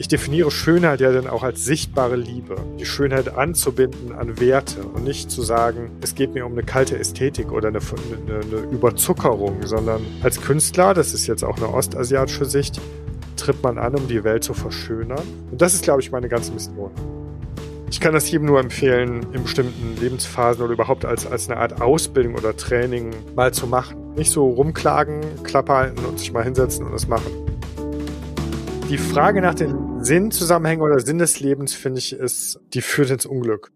Ich definiere Schönheit ja dann auch als sichtbare Liebe. Die Schönheit anzubinden an Werte und nicht zu sagen, es geht mir um eine kalte Ästhetik oder eine, eine, eine Überzuckerung, sondern als Künstler, das ist jetzt auch eine ostasiatische Sicht, tritt man an, um die Welt zu verschönern. Und das ist, glaube ich, meine ganze Mission. Ich kann das jedem nur empfehlen, in bestimmten Lebensphasen oder überhaupt als, als eine Art Ausbildung oder Training mal zu machen. Nicht so rumklagen, Klappe halten und sich mal hinsetzen und es machen. Die Frage nach den Sinnzusammenhängen oder Sinn des Lebens, finde ich, ist, die führt ins Unglück.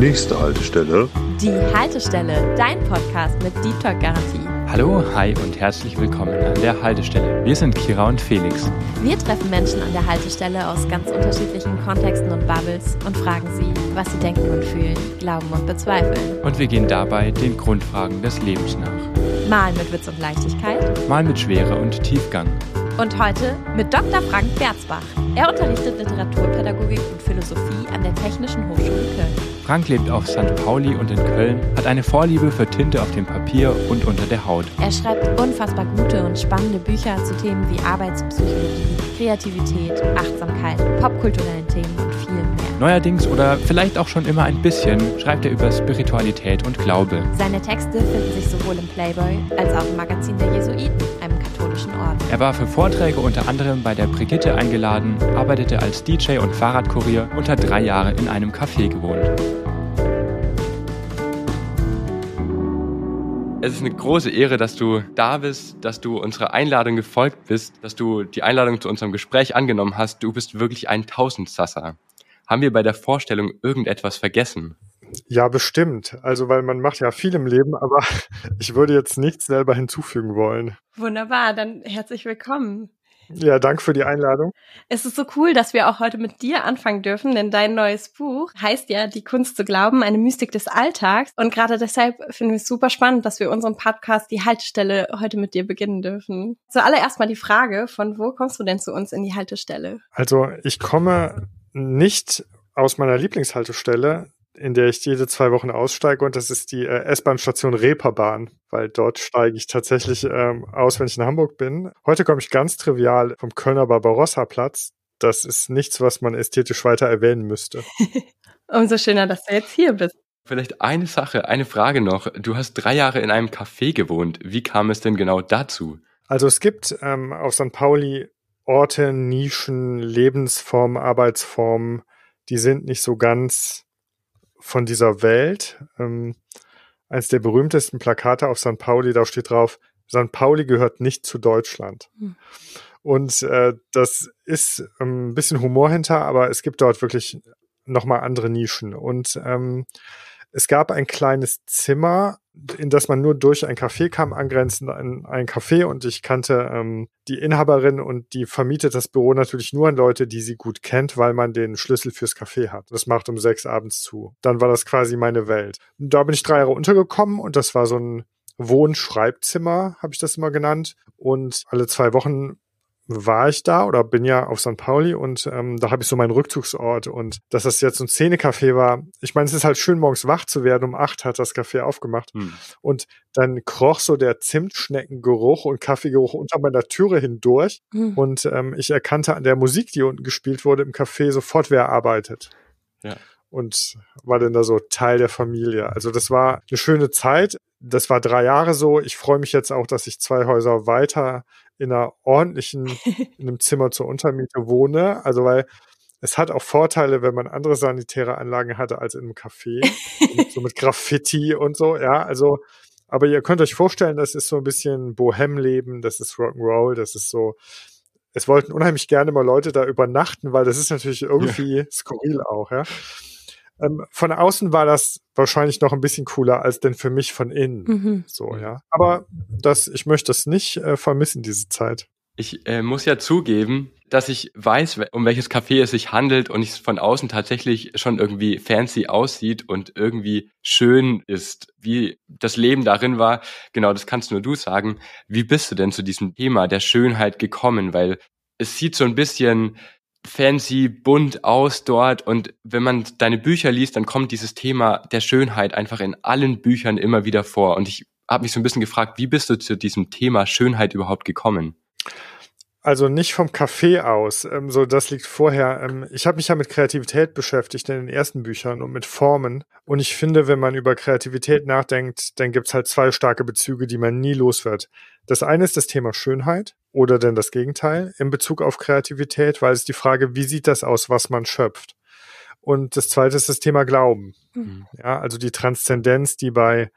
Nächste Haltestelle. Die Haltestelle, dein Podcast mit Deep Talk Garantie. Hallo, hi und herzlich willkommen an der Haltestelle. Wir sind Kira und Felix. Wir treffen Menschen an der Haltestelle aus ganz unterschiedlichen Kontexten und Bubbles und fragen sie, was sie denken und fühlen, glauben und bezweifeln. Und wir gehen dabei den Grundfragen des Lebens nach. Mal mit Witz und Leichtigkeit. Mal mit Schwere und Tiefgang. Und heute mit Dr. Frank Berzbach. Er unterrichtet Literaturpädagogik und Philosophie an der Technischen Hochschule Köln. Frank lebt auf St. Pauli und in Köln, hat eine Vorliebe für Tinte auf dem Papier und unter der Haut. Er schreibt unfassbar gute und spannende Bücher zu Themen wie Arbeitspsychologie, Kreativität, Achtsamkeit, popkulturellen Themen und viel mehr. Neuerdings oder vielleicht auch schon immer ein bisschen schreibt er über Spiritualität und Glaube. Seine Texte finden sich sowohl im Playboy als auch im Magazin der Jesuiten, einem katholischen Orden. Er war für Vorträge unter anderem bei der Brigitte eingeladen, arbeitete als DJ und Fahrradkurier und hat drei Jahre in einem Café gewohnt. Es ist eine große Ehre, dass du da bist, dass du unserer Einladung gefolgt bist, dass du die Einladung zu unserem Gespräch angenommen hast. Du bist wirklich ein Tausendsasser. Haben wir bei der Vorstellung irgendetwas vergessen? Ja, bestimmt. Also, weil man macht ja viel im Leben, aber ich würde jetzt nichts selber hinzufügen wollen. Wunderbar, dann herzlich willkommen. Ja, danke für die Einladung. Es ist so cool, dass wir auch heute mit dir anfangen dürfen, denn dein neues Buch heißt ja Die Kunst zu glauben, eine Mystik des Alltags. Und gerade deshalb finden wir es super spannend, dass wir unseren Podcast Die Haltestelle heute mit dir beginnen dürfen. Zuallererst mal die Frage, von wo kommst du denn zu uns in die Haltestelle? Also ich komme nicht aus meiner Lieblingshaltestelle, in der ich jede zwei Wochen aussteige und das ist die äh, S-Bahn-Station Reeperbahn, weil dort steige ich tatsächlich ähm, aus, wenn ich in Hamburg bin. Heute komme ich ganz trivial vom Kölner Barbarossa-Platz. Das ist nichts, was man ästhetisch weiter erwähnen müsste. Umso schöner, dass du jetzt hier bist. Vielleicht eine Sache, eine Frage noch. Du hast drei Jahre in einem Café gewohnt. Wie kam es denn genau dazu? Also es gibt ähm, auf St. Pauli Orte, Nischen, Lebensformen, Arbeitsformen, die sind nicht so ganz von dieser Welt. Ähm, eines der berühmtesten Plakate auf St. Pauli, da steht drauf, St. Pauli gehört nicht zu Deutschland. Hm. Und äh, das ist ähm, ein bisschen Humor hinter, aber es gibt dort wirklich nochmal andere Nischen. Und ähm, es gab ein kleines Zimmer, in das man nur durch ein Café kam, angrenzend an ein Café und ich kannte ähm, die Inhaberin und die vermietet das Büro natürlich nur an Leute, die sie gut kennt, weil man den Schlüssel fürs Café hat. Das macht um sechs abends zu. Dann war das quasi meine Welt. Und da bin ich drei Jahre untergekommen und das war so ein Wohn-Schreibzimmer, habe ich das immer genannt. Und alle zwei Wochen war ich da oder bin ja auf St. Pauli und ähm, da habe ich so meinen Rückzugsort und dass das jetzt so ein Szenecafé war. Ich meine, es ist halt schön, morgens wach zu werden. Um acht hat das Café aufgemacht hm. und dann kroch so der Zimtschneckengeruch und Kaffeegeruch unter meiner Türe hindurch hm. und ähm, ich erkannte an der Musik, die unten gespielt wurde im Café, sofort, wer arbeitet. Ja. Und war dann da so Teil der Familie. Also das war eine schöne Zeit. Das war drei Jahre so. Ich freue mich jetzt auch, dass ich zwei Häuser weiter in einer ordentlichen, in einem Zimmer zur Untermiete wohne. Also weil es hat auch Vorteile, wenn man andere sanitäre Anlagen hatte als in einem Café. so mit Graffiti und so, ja. Also, aber ihr könnt euch vorstellen, das ist so ein bisschen Bohem-Leben, das ist Rock'n'Roll, das ist so, es wollten unheimlich gerne mal Leute da übernachten, weil das ist natürlich irgendwie ja. skurril auch, ja. Ähm, von außen war das wahrscheinlich noch ein bisschen cooler als denn für mich von innen. Mhm. So, ja. Aber das, ich möchte das nicht äh, vermissen, diese Zeit. Ich äh, muss ja zugeben, dass ich weiß, um welches Café es sich handelt und es von außen tatsächlich schon irgendwie fancy aussieht und irgendwie schön ist, wie das Leben darin war. Genau, das kannst nur du sagen. Wie bist du denn zu diesem Thema der Schönheit gekommen? Weil es sieht so ein bisschen fancy, bunt aus dort. Und wenn man deine Bücher liest, dann kommt dieses Thema der Schönheit einfach in allen Büchern immer wieder vor. Und ich habe mich so ein bisschen gefragt, wie bist du zu diesem Thema Schönheit überhaupt gekommen? Also nicht vom Café aus, ähm, so das liegt vorher. Ähm, ich habe mich ja mit Kreativität beschäftigt in den ersten Büchern und mit Formen. Und ich finde, wenn man über Kreativität nachdenkt, dann gibt's halt zwei starke Bezüge, die man nie los wird. Das eine ist das Thema Schönheit oder denn das Gegenteil in Bezug auf Kreativität, weil es die Frage, wie sieht das aus, was man schöpft. Und das zweite ist das Thema Glauben. Mhm. Ja, also die Transzendenz, die bei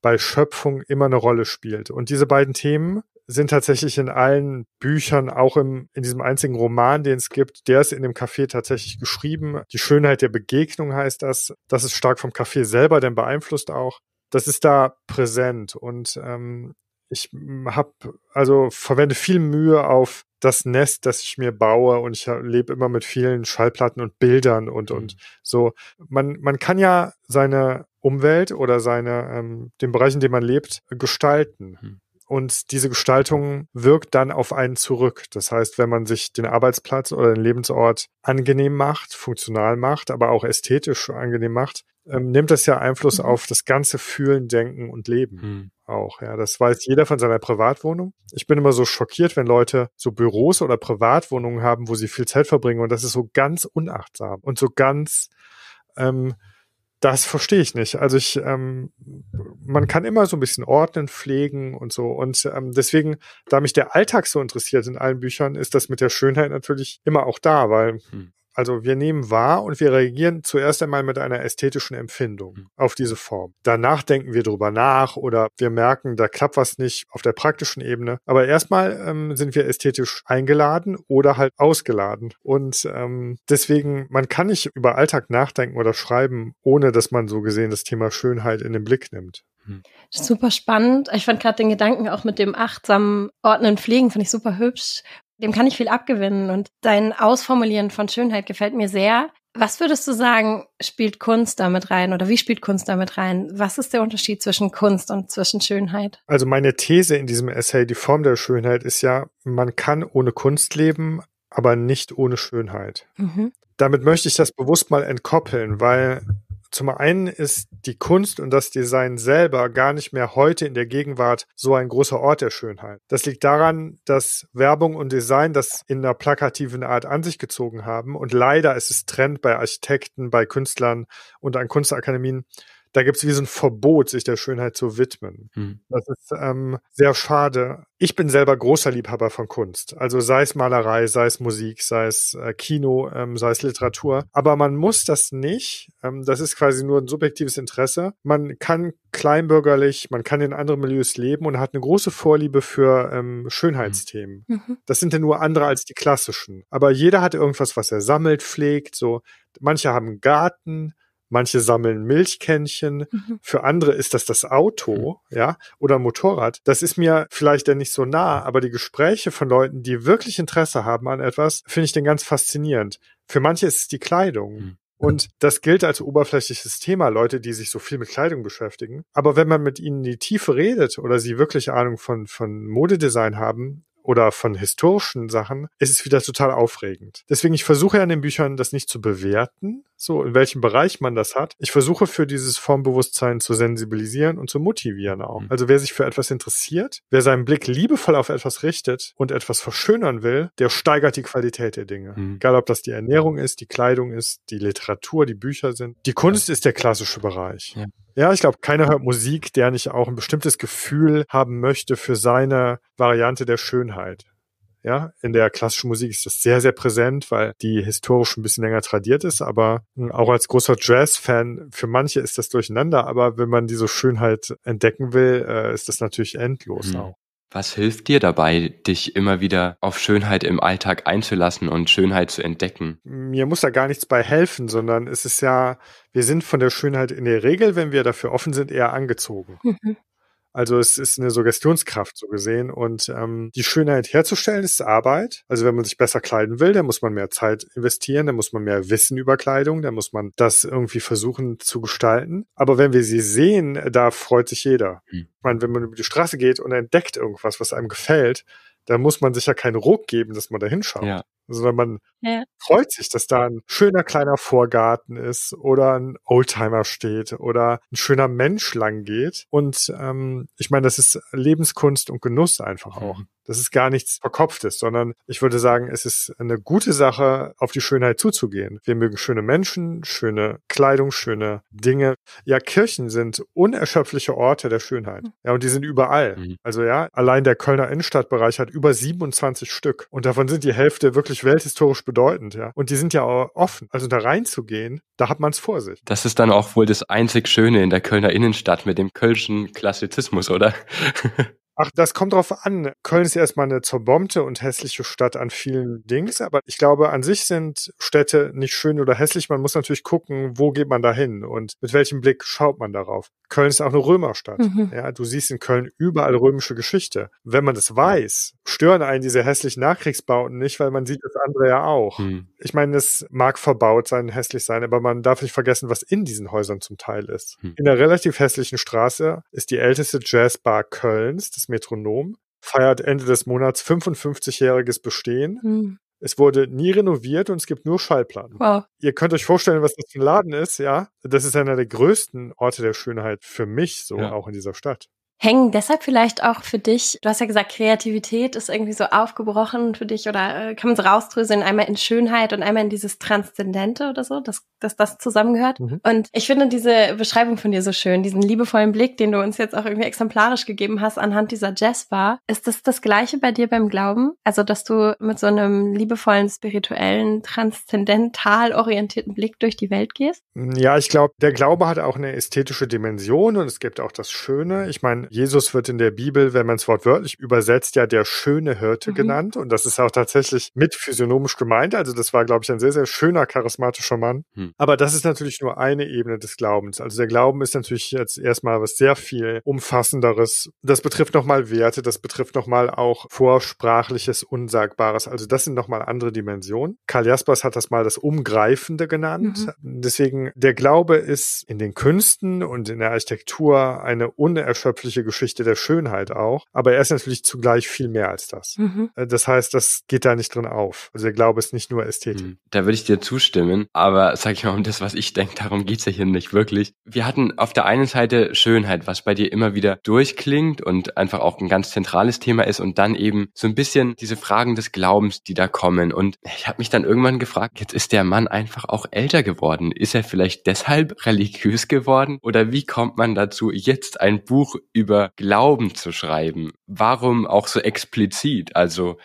bei Schöpfung immer eine Rolle spielt. Und diese beiden Themen sind tatsächlich in allen Büchern, auch im, in diesem einzigen Roman, den es gibt, der ist in dem Café tatsächlich geschrieben. Die Schönheit der Begegnung heißt das. Das ist stark vom Café selber, denn beeinflusst auch. Das ist da präsent und ähm, ich habe also verwende viel Mühe auf das Nest, das ich mir baue und ich lebe immer mit vielen Schallplatten und Bildern und und mhm. so. Man man kann ja seine Umwelt oder seine ähm, den Bereich, in dem man lebt, gestalten. Mhm. Und diese Gestaltung wirkt dann auf einen zurück. Das heißt, wenn man sich den Arbeitsplatz oder den Lebensort angenehm macht, funktional macht, aber auch ästhetisch angenehm macht, ähm, nimmt das ja Einfluss mhm. auf das ganze Fühlen, Denken und Leben. Mhm. Auch, ja. Das weiß jeder von seiner Privatwohnung. Ich bin immer so schockiert, wenn Leute so Büros oder Privatwohnungen haben, wo sie viel Zeit verbringen und das ist so ganz unachtsam und so ganz, ähm, das verstehe ich nicht. Also ich, ähm, man kann immer so ein bisschen ordnen, pflegen und so. Und ähm, deswegen, da mich der Alltag so interessiert in allen Büchern, ist das mit der Schönheit natürlich immer auch da, weil hm. Also wir nehmen wahr und wir reagieren zuerst einmal mit einer ästhetischen Empfindung mhm. auf diese Form. Danach denken wir drüber nach oder wir merken, da klappt was nicht auf der praktischen Ebene. Aber erstmal ähm, sind wir ästhetisch eingeladen oder halt ausgeladen. Und ähm, deswegen, man kann nicht über Alltag nachdenken oder schreiben, ohne dass man so gesehen das Thema Schönheit in den Blick nimmt. Mhm. Super spannend. Ich fand gerade den Gedanken auch mit dem achtsamen Ordnen Pflegen, fand ich super hübsch dem kann ich viel abgewinnen und dein Ausformulieren von Schönheit gefällt mir sehr. Was würdest du sagen, spielt Kunst damit rein oder wie spielt Kunst damit rein? Was ist der Unterschied zwischen Kunst und zwischen Schönheit? Also meine These in diesem Essay, die Form der Schönheit, ist ja, man kann ohne Kunst leben, aber nicht ohne Schönheit. Mhm. Damit möchte ich das bewusst mal entkoppeln, weil zum einen ist die Kunst und das Design selber gar nicht mehr heute in der Gegenwart so ein großer Ort der Schönheit. Das liegt daran, dass Werbung und Design das in einer plakativen Art an sich gezogen haben und leider ist es Trend bei Architekten, bei Künstlern und an Kunstakademien, da gibt es wie so ein Verbot, sich der Schönheit zu widmen. Hm. Das ist ähm, sehr schade. Ich bin selber großer Liebhaber von Kunst. Also sei es Malerei, sei es Musik, sei es äh, Kino, ähm, sei es Literatur. Aber man muss das nicht. Ähm, das ist quasi nur ein subjektives Interesse. Man kann kleinbürgerlich, man kann in anderen Milieus leben und hat eine große Vorliebe für ähm, Schönheitsthemen. Mhm. mhm. Das sind ja nur andere als die klassischen. Aber jeder hat irgendwas, was er sammelt, pflegt. So, manche haben einen Garten, Manche sammeln Milchkännchen. Mhm. Für andere ist das das Auto, mhm. ja, oder Motorrad. Das ist mir vielleicht ja nicht so nah, aber die Gespräche von Leuten, die wirklich Interesse haben an etwas, finde ich den ganz faszinierend. Für manche ist es die Kleidung. Mhm. Und das gilt als oberflächliches Thema, Leute, die sich so viel mit Kleidung beschäftigen. Aber wenn man mit ihnen in die Tiefe redet oder sie wirklich Ahnung von, von Modedesign haben, oder von historischen Sachen, ist es wieder total aufregend. Deswegen, ich versuche ja in den Büchern das nicht zu bewerten, so in welchem Bereich man das hat. Ich versuche für dieses Formbewusstsein zu sensibilisieren und zu motivieren auch. Mhm. Also wer sich für etwas interessiert, wer seinen Blick liebevoll auf etwas richtet und etwas verschönern will, der steigert die Qualität der Dinge. Mhm. Egal ob das die Ernährung ist, die Kleidung ist, die Literatur, die Bücher sind. Die Kunst ist der klassische Bereich. Ja. Ja, ich glaube, keiner hört Musik, der nicht auch ein bestimmtes Gefühl haben möchte für seine Variante der Schönheit. Ja, in der klassischen Musik ist das sehr, sehr präsent, weil die historisch ein bisschen länger tradiert ist, aber auch als großer Jazz-Fan, für manche ist das durcheinander, aber wenn man diese Schönheit entdecken will, äh, ist das natürlich endlos mhm. auch. Was hilft dir dabei, dich immer wieder auf Schönheit im Alltag einzulassen und Schönheit zu entdecken? Mir muss da gar nichts bei helfen, sondern es ist ja, wir sind von der Schönheit in der Regel, wenn wir dafür offen sind, eher angezogen. Mhm. Also es ist eine Suggestionskraft so gesehen. Und ähm, die Schönheit herzustellen ist Arbeit. Also wenn man sich besser kleiden will, dann muss man mehr Zeit investieren, dann muss man mehr Wissen über Kleidung, dann muss man das irgendwie versuchen zu gestalten. Aber wenn wir sie sehen, da freut sich jeder. Mhm. Ich meine, wenn man über die Straße geht und entdeckt irgendwas, was einem gefällt, da muss man sich ja keinen Ruck geben, dass man da hinschaut. Ja. Sondern man ja. freut sich, dass da ein schöner kleiner Vorgarten ist oder ein Oldtimer steht oder ein schöner Mensch lang geht. Und ähm, ich meine, das ist Lebenskunst und Genuss einfach auch. Mhm. Das ist gar nichts Verkopftes, sondern ich würde sagen, es ist eine gute Sache, auf die Schönheit zuzugehen. Wir mögen schöne Menschen, schöne Kleidung, schöne Dinge. Ja, Kirchen sind unerschöpfliche Orte der Schönheit. Mhm. Ja, und die sind überall. Mhm. Also ja, allein der Kölner Innenstadtbereich hat über 27 Stück. Und davon sind die Hälfte wirklich welthistorisch bedeutend, ja. Und die sind ja auch offen. Also da reinzugehen, da hat man es vor sich. Das ist dann auch wohl das einzig Schöne in der Kölner Innenstadt mit dem kölschen Klassizismus, oder? Ach, das kommt drauf an. Köln ist erstmal eine zerbombte und hässliche Stadt an vielen Dings, aber ich glaube, an sich sind Städte nicht schön oder hässlich. Man muss natürlich gucken, wo geht man da hin und mit welchem Blick schaut man darauf. Köln ist auch eine Römerstadt. Mhm. Ja, du siehst in Köln überall römische Geschichte. Wenn man das weiß, stören einen diese hässlichen Nachkriegsbauten nicht, weil man sieht das andere ja auch. Mhm. Ich meine, es mag verbaut sein, hässlich sein, aber man darf nicht vergessen, was in diesen Häusern zum Teil ist. Mhm. In der relativ hässlichen Straße ist die älteste Jazzbar Kölns, das Metronom, feiert Ende des Monats 55-jähriges Bestehen. Mhm. Es wurde nie renoviert und es gibt nur Schallplatten. Wow. Ihr könnt euch vorstellen, was das für ein Laden ist, ja? Das ist einer der größten Orte der Schönheit für mich, so ja. auch in dieser Stadt. Hängen deshalb vielleicht auch für dich, du hast ja gesagt, Kreativität ist irgendwie so aufgebrochen für dich oder äh, kann man so rausdröseln, einmal in Schönheit und einmal in dieses Transzendente oder so, dass, dass das zusammengehört. Mhm. Und ich finde diese Beschreibung von dir so schön, diesen liebevollen Blick, den du uns jetzt auch irgendwie exemplarisch gegeben hast anhand dieser Jazzbar. Ist das das Gleiche bei dir beim Glauben? Also, dass du mit so einem liebevollen, spirituellen, transzendental orientierten Blick durch die Welt gehst? Ja, ich glaube, der Glaube hat auch eine ästhetische Dimension und es gibt auch das Schöne. Ich meine, Jesus wird in der Bibel, wenn man es wortwörtlich übersetzt, ja der schöne Hirte mhm. genannt. Und das ist auch tatsächlich mit physiognomisch gemeint. Also das war, glaube ich, ein sehr, sehr schöner, charismatischer Mann. Mhm. Aber das ist natürlich nur eine Ebene des Glaubens. Also der Glauben ist natürlich jetzt erstmal was sehr viel umfassenderes. Das betrifft nochmal Werte, das betrifft nochmal auch Vorsprachliches, Unsagbares. Also das sind nochmal andere Dimensionen. Karl Jaspers hat das mal das Umgreifende genannt. Mhm. Deswegen, der Glaube ist in den Künsten und in der Architektur eine unerschöpfliche Geschichte der Schönheit auch. Aber er ist natürlich zugleich viel mehr als das. Mhm. Äh, das heißt, das geht da nicht drin auf. Also der Glaube ist nicht nur Ästhetik. Mhm. Da würde ich dir zustimmen. Aber sag ich mal, um das, was ich denke, darum geht's ja hier nicht wirklich. Wir hatten auf der einen Seite Schönheit, was bei dir immer wieder durchklingt und einfach auch ein ganz zentrales Thema ist und dann eben so ein bisschen diese Fragen des Glaubens, die da kommen. Und ich habe mich dann irgendwann gefragt, jetzt ist der Mann einfach auch älter geworden. Ist er vielleicht deshalb religiös geworden? Oder wie kommt man dazu, jetzt ein Buch über Glauben zu schreiben. Warum auch so explizit? Also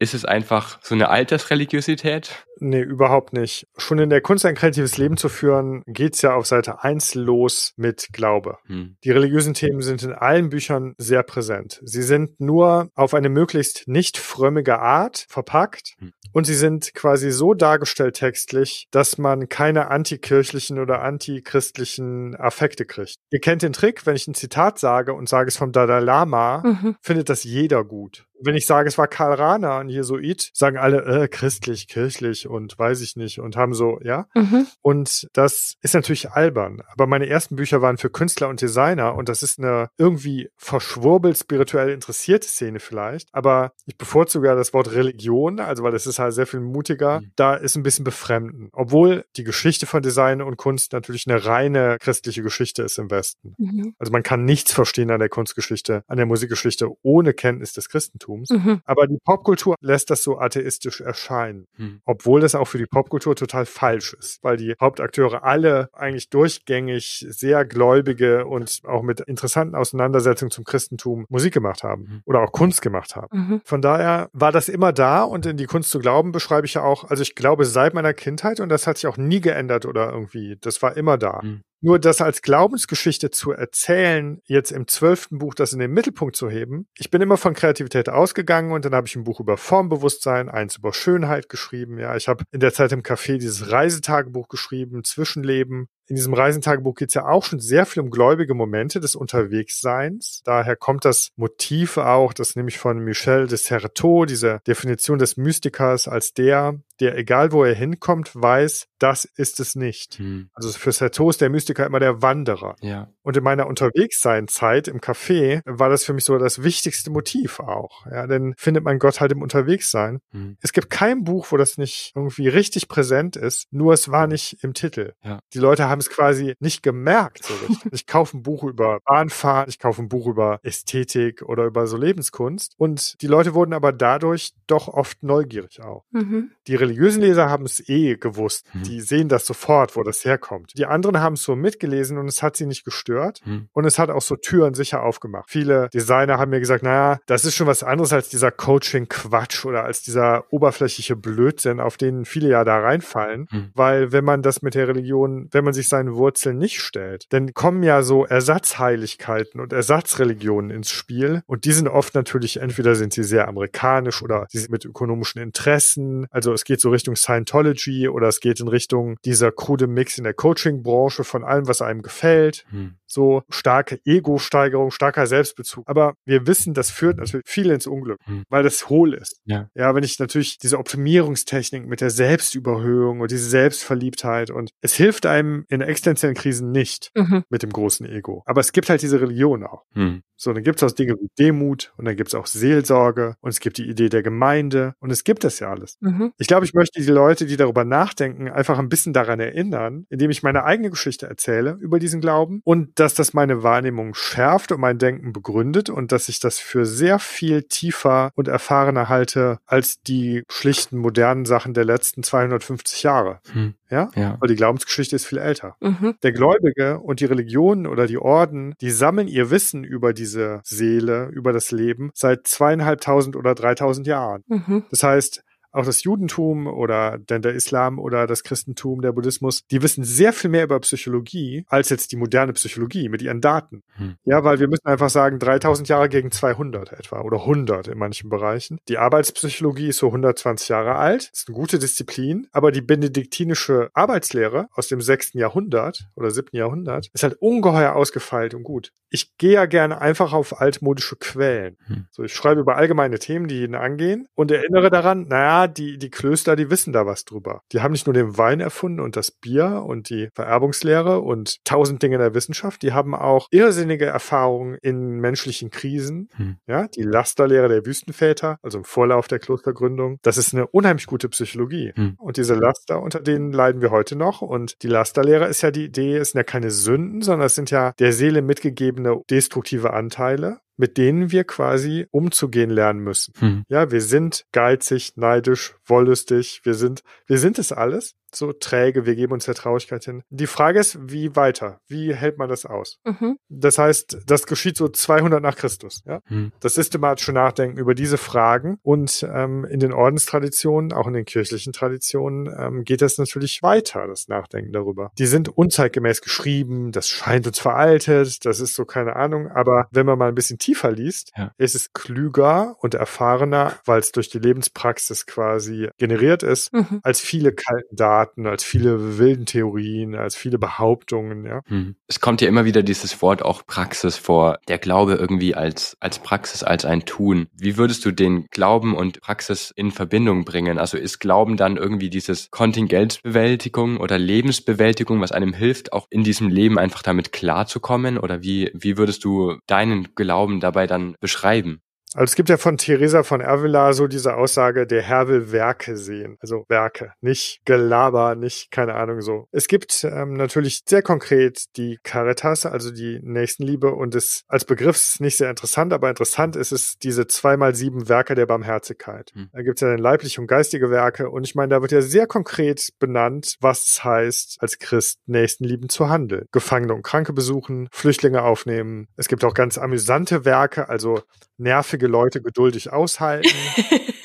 ist es einfach so eine Altersreligiosität? Nee, überhaupt nicht. Schon in der Kunst ein kreatives Leben zu führen, geht's ja auf Seite 1 los mit Glaube. Hm. Die religiösen Themen sind in allen Büchern sehr präsent. Sie sind nur auf eine möglichst nicht frömmige Art verpackt hm. und sie sind quasi so dargestellt textlich, dass man keine antikirchlichen oder antichristlichen Affekte kriegt. Ihr kennt den Trick, wenn ich ein Zitat sage und sage es vom Dalai Lama, mhm. findet das jeder gut wenn ich sage, es war Karl Rahner, ein Jesuit, sagen alle, äh, christlich, kirchlich und weiß ich nicht und haben so, ja. Mhm. Und das ist natürlich albern. Aber meine ersten Bücher waren für Künstler und Designer und das ist eine irgendwie verschwurbelt spirituell interessierte Szene vielleicht. Aber ich bevorzuge ja das Wort Religion, also weil das ist halt sehr viel mutiger. Mhm. Da ist ein bisschen befremden. Obwohl die Geschichte von Design und Kunst natürlich eine reine christliche Geschichte ist im Westen. Mhm. Also man kann nichts verstehen an der Kunstgeschichte, an der Musikgeschichte ohne Kenntnis des Christentums. Christentums. Mhm. Aber die Popkultur lässt das so atheistisch erscheinen. Mhm. Obwohl das auch für die Popkultur total falsch ist, weil die Hauptakteure alle eigentlich durchgängig sehr gläubige und auch mit interessanten Auseinandersetzungen zum Christentum Musik gemacht haben mhm. oder auch Kunst gemacht haben. Mhm. Von daher war das immer da und in die Kunst zu glauben beschreibe ich ja auch, also ich glaube seit meiner Kindheit und das hat sich auch nie geändert oder irgendwie, das war immer da. Nur das als Glaubensgeschichte zu erzählen, jetzt im zwölften Buch das in den Mittelpunkt zu heben. Ich bin immer von Kreativität ausgegangen und dann habe ich ein Buch über Formbewusstsein, eins über Schönheit geschrieben. Ja, ich habe in der Zeit im Café dieses Reisetagebuch geschrieben, Zwischenleben. In diesem Reisentagebuch geht es ja auch schon sehr viel um gläubige Momente des Unterwegsseins. Daher kommt das Motiv auch, das nehme ich von Michel de Certeau, diese Definition des Mystikers als der, der, egal wo er hinkommt, weiß, das ist es nicht. Hm. Also für Certeau ist der Mystiker immer der Wanderer. Ja. Und in meiner Unterwegssein-Zeit im Café war das für mich so das wichtigste Motiv auch. Ja, denn findet man Gott halt im Unterwegssein. Hm. Es gibt kein Buch, wo das nicht irgendwie richtig präsent ist, nur es war nicht im Titel. Ja. Die Leute haben es quasi nicht gemerkt. So ich kaufe ein Buch über Bahnfahren, ich kaufe ein Buch über Ästhetik oder über so Lebenskunst. Und die Leute wurden aber dadurch doch oft neugierig auch. Mhm. Die religiösen Leser haben es eh gewusst. Mhm. Die sehen das sofort, wo das herkommt. Die anderen haben es so mitgelesen und es hat sie nicht gestört. Mhm. Und es hat auch so Türen sicher aufgemacht. Viele Designer haben mir gesagt, naja, das ist schon was anderes als dieser Coaching-Quatsch oder als dieser oberflächliche Blödsinn, auf den viele ja da reinfallen. Mhm. Weil wenn man das mit der Religion, wenn man sich seinen Wurzeln nicht stellt, dann kommen ja so Ersatzheiligkeiten und Ersatzreligionen ins Spiel. Und die sind oft natürlich, entweder sind sie sehr amerikanisch oder sie sind mit ökonomischen Interessen. Also es geht so Richtung Scientology oder es geht in Richtung dieser krude Mix in der Coaching-Branche von allem, was einem gefällt. Hm. So starke Ego-Steigerung, starker Selbstbezug. Aber wir wissen, das führt natürlich viel ins Unglück, hm. weil das hohl ist. Ja. ja, wenn ich natürlich diese Optimierungstechnik mit der Selbstüberhöhung und diese Selbstverliebtheit und es hilft einem in existenziellen Krisen nicht mhm. mit dem großen Ego. Aber es gibt halt diese Religion auch. Hm. So, dann gibt es auch Dinge wie Demut und dann gibt es auch Seelsorge und es gibt die Idee der Gemeinde und es gibt das ja alles. Mhm. Ich glaube, ich möchte die Leute, die darüber nachdenken, einfach ein bisschen daran erinnern, indem ich meine eigene Geschichte erzähle über diesen Glauben und dass das meine Wahrnehmung schärft und mein Denken begründet und dass ich das für sehr viel tiefer und erfahrener halte als die schlichten modernen Sachen der letzten 250 Jahre. Hm. Ja? ja? Weil die Glaubensgeschichte ist viel älter. Mhm. Der Gläubige und die Religionen oder die Orden, die sammeln ihr Wissen über diese Seele, über das Leben seit zweieinhalbtausend oder dreitausend Jahren. Mhm. Das heißt, auch das Judentum oder denn der Islam oder das Christentum, der Buddhismus, die wissen sehr viel mehr über Psychologie als jetzt die moderne Psychologie mit ihren Daten. Hm. Ja, weil wir müssen einfach sagen, 3000 Jahre gegen 200 etwa oder 100 in manchen Bereichen. Die Arbeitspsychologie ist so 120 Jahre alt, ist eine gute Disziplin, aber die benediktinische Arbeitslehre aus dem 6. Jahrhundert oder 7. Jahrhundert ist halt ungeheuer ausgefeilt und gut. Ich gehe ja gerne einfach auf altmodische Quellen. Hm. So, ich schreibe über allgemeine Themen, die jeden angehen und erinnere daran, naja, die, die Klöster, die wissen da was drüber. Die haben nicht nur den Wein erfunden und das Bier und die Vererbungslehre und tausend Dinge der Wissenschaft, die haben auch irrsinnige Erfahrungen in menschlichen Krisen. Hm. Ja, die Lasterlehre der Wüstenväter, also im Vorlauf der Klostergründung, das ist eine unheimlich gute Psychologie. Hm. Und diese Laster, unter denen leiden wir heute noch. Und die Lasterlehre ist ja die Idee, es sind ja keine Sünden, sondern es sind ja der Seele mitgegebene destruktive Anteile mit denen wir quasi umzugehen lernen müssen. Hm. Ja, wir sind geizig, neidisch, wollüstig, wir sind, wir sind es alles so träge, wir geben uns der Traurigkeit hin. Die Frage ist, wie weiter? Wie hält man das aus? Mhm. Das heißt, das geschieht so 200 nach Christus. Ja? Mhm. Das systematische Nachdenken über diese Fragen und ähm, in den Ordenstraditionen, auch in den kirchlichen Traditionen, ähm, geht das natürlich weiter, das Nachdenken darüber. Die sind unzeitgemäß geschrieben, das scheint uns veraltet, das ist so keine Ahnung, aber wenn man mal ein bisschen tiefer liest, ja. ist es klüger und erfahrener, weil es durch die Lebenspraxis quasi generiert ist, mhm. als viele kalten Daten Daten, als viele wilden Theorien, als viele Behauptungen, ja. Hm. Es kommt ja immer wieder dieses Wort auch Praxis vor. Der Glaube irgendwie als, als Praxis, als ein Tun. Wie würdest du den Glauben und Praxis in Verbindung bringen? Also ist Glauben dann irgendwie dieses Kontingentbewältigung oder Lebensbewältigung, was einem hilft, auch in diesem Leben einfach damit klarzukommen? Oder wie, wie würdest du deinen Glauben dabei dann beschreiben? Also es gibt ja von Theresa von Avila so diese Aussage, der Herr will Werke sehen. Also Werke, nicht Gelaber, nicht keine Ahnung so. Es gibt ähm, natürlich sehr konkret die Caritas, also die Nächstenliebe und es als Begriff ist nicht sehr interessant, aber interessant ist es diese zweimal sieben Werke der Barmherzigkeit. Hm. Da gibt es ja dann leibliche und geistige Werke und ich meine, da wird ja sehr konkret benannt, was es heißt, als Christ Nächstenlieben zu handeln. Gefangene und Kranke besuchen, Flüchtlinge aufnehmen. Es gibt auch ganz amüsante Werke, also nervige Leute geduldig aushalten.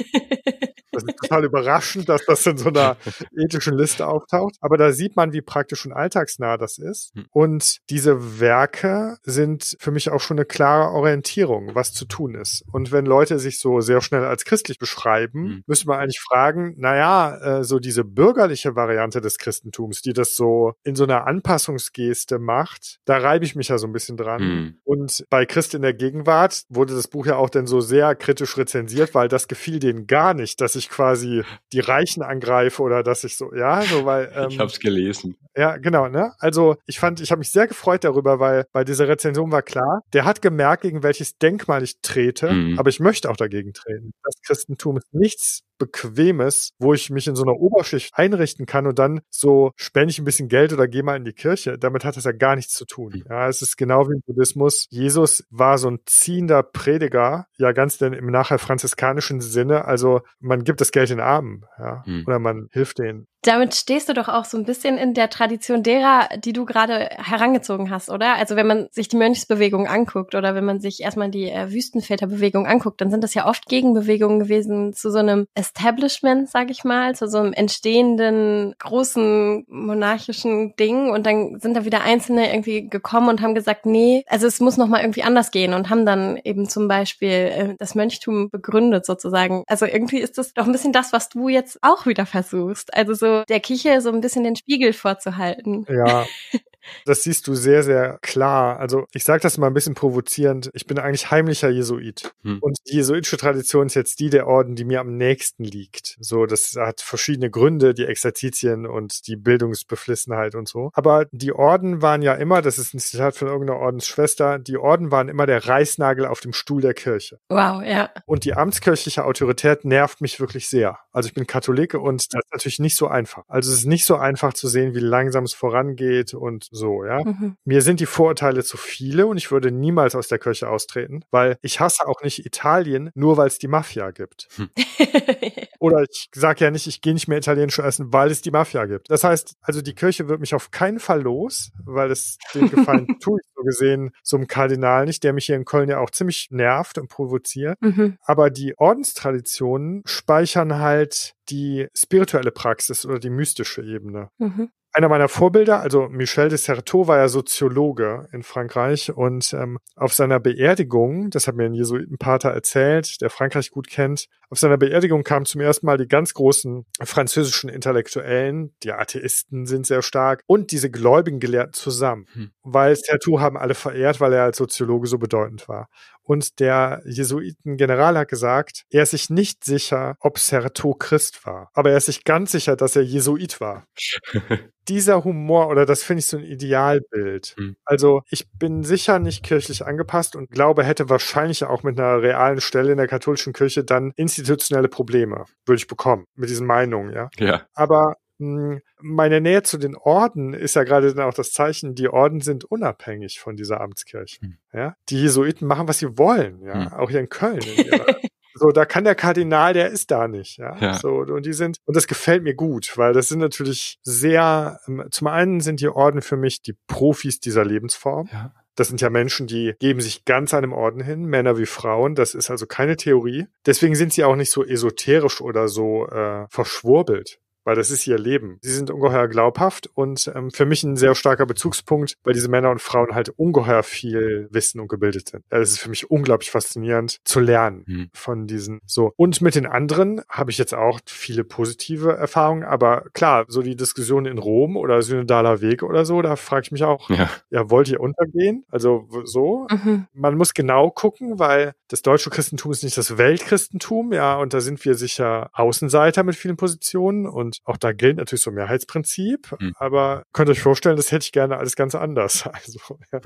Total überraschend, dass das in so einer ethischen Liste auftaucht. Aber da sieht man, wie praktisch und alltagsnah das ist. Hm. Und diese Werke sind für mich auch schon eine klare Orientierung, was zu tun ist. Und wenn Leute sich so sehr schnell als christlich beschreiben, Hm. müsste man eigentlich fragen, naja, äh, so diese bürgerliche Variante des Christentums, die das so in so einer Anpassungsgeste macht, da reibe ich mich ja so ein bisschen dran. Hm. Und bei Christ in der Gegenwart wurde das Buch ja auch dann so sehr kritisch rezensiert, weil das gefiel denen gar nicht, dass ich quasi die Reichen angreife oder dass ich so, ja, so weil, ähm, Ich hab's gelesen. ja, genau, ne? Also ich fand, ich habe mich sehr gefreut darüber, weil bei dieser Rezension war klar, der hat gemerkt, gegen welches Denkmal ich trete, Mhm. aber ich möchte auch dagegen treten. Das Christentum ist nichts Bequemes, wo ich mich in so einer Oberschicht einrichten kann und dann so spende ich ein bisschen Geld oder gehe mal in die Kirche. Damit hat das ja gar nichts zu tun. Mhm. Ja, es ist genau wie im Buddhismus. Jesus war so ein ziehender Prediger, ja ganz denn im nachher franziskanischen Sinne. Also man gibt das Geld den Armen, ja, Mhm. oder man hilft denen. Damit stehst du doch auch so ein bisschen in der Tradition derer, die du gerade herangezogen hast, oder? Also wenn man sich die Mönchsbewegung anguckt oder wenn man sich erstmal die äh, Wüstenväterbewegung anguckt, dann sind das ja oft Gegenbewegungen gewesen zu so einem Establishment, sag ich mal, zu so einem entstehenden großen monarchischen Ding und dann sind da wieder Einzelne irgendwie gekommen und haben gesagt, nee, also es muss noch mal irgendwie anders gehen und haben dann eben zum Beispiel äh, das Mönchtum begründet sozusagen. Also irgendwie ist das doch ein bisschen das, was du jetzt auch wieder versuchst. Also so der Kirche so ein bisschen den Spiegel vorzuhalten. Ja. Das siehst du sehr, sehr klar. Also ich sage das mal ein bisschen provozierend. Ich bin eigentlich heimlicher Jesuit. Hm. Und die jesuitische Tradition ist jetzt die der Orden, die mir am nächsten liegt. So, das hat verschiedene Gründe, die Exerzitien und die Bildungsbeflissenheit und so. Aber die Orden waren ja immer, das ist ein Zitat von irgendeiner Ordensschwester, die Orden waren immer der Reißnagel auf dem Stuhl der Kirche. Wow, ja. Und die amtskirchliche Autorität nervt mich wirklich sehr. Also ich bin Katholik und das ist natürlich nicht so einfach. Also es ist nicht so einfach zu sehen, wie langsam es vorangeht und so, ja. Mhm. Mir sind die Vorurteile zu viele und ich würde niemals aus der Kirche austreten, weil ich hasse auch nicht Italien, nur weil es die Mafia gibt. Oder ich sage ja nicht, ich gehe nicht mehr italienisch essen, weil es die Mafia gibt. Das heißt, also die Kirche wird mich auf keinen Fall los, weil es den Gefallen tue ich so gesehen so einem Kardinal nicht, der mich hier in Köln ja auch ziemlich nervt und provoziert. mhm. Aber die Ordenstraditionen speichern halt die spirituelle Praxis oder die mystische Ebene. Mhm. Einer meiner Vorbilder, also Michel de Certeau, war ja Soziologe in Frankreich und ähm, auf seiner Beerdigung, das hat mir ein Jesuitenpater erzählt, der Frankreich gut kennt, auf seiner Beerdigung kamen zum ersten Mal die ganz großen französischen Intellektuellen, die Atheisten sind sehr stark und diese gläubigen Gelehrten zusammen, Hm. weil Certeau haben alle verehrt, weil er als Soziologe so bedeutend war. Und der Jesuitengeneral hat gesagt, er ist sich nicht sicher, ob Certeau Christ war, aber er ist sich ganz sicher, dass er Jesuit war dieser Humor oder das finde ich so ein Idealbild. Hm. Also ich bin sicher nicht kirchlich angepasst und glaube, hätte wahrscheinlich auch mit einer realen Stelle in der katholischen Kirche dann institutionelle Probleme, würde ich bekommen, mit diesen Meinungen, ja. Ja. Aber meine Nähe zu den Orden ist ja gerade dann auch das Zeichen, die Orden sind unabhängig von dieser Amtskirche. Hm. Ja? Die Jesuiten machen, was sie wollen, ja, Hm. auch hier in Köln. In ihrer, so, da kann der Kardinal, der ist da nicht, ja. Ja. So, und die sind, und das gefällt mir gut, weil das sind natürlich sehr, ähm, zum einen sind die Orden für mich die Profis dieser Lebensform. Ja. Das sind ja Menschen, die geben sich ganz einem Orden hin, Männer wie Frauen. Das ist also keine Theorie. Deswegen sind sie auch nicht so esoterisch oder so äh, verschwurbelt. Weil das ist ihr Leben. Sie sind ungeheuer glaubhaft und ähm, für mich ein sehr starker Bezugspunkt, weil diese Männer und Frauen halt ungeheuer viel wissen und gebildet sind. Ja, das ist für mich unglaublich faszinierend zu lernen Hm. von diesen so. Und mit den anderen habe ich jetzt auch viele positive Erfahrungen, aber klar, so die Diskussion in Rom oder Synodaler Weg oder so, da frage ich mich auch, Ja. ja, wollt ihr untergehen? Also so? Mhm. Man muss genau gucken, weil das deutsche Christentum ist nicht das Weltchristentum, ja, und da sind wir sicher Außenseiter mit vielen Positionen und auch da gilt natürlich so ein Mehrheitsprinzip, Hm. aber könnt euch vorstellen, das hätte ich gerne alles ganz anders. Also, ja.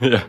Ja, ja.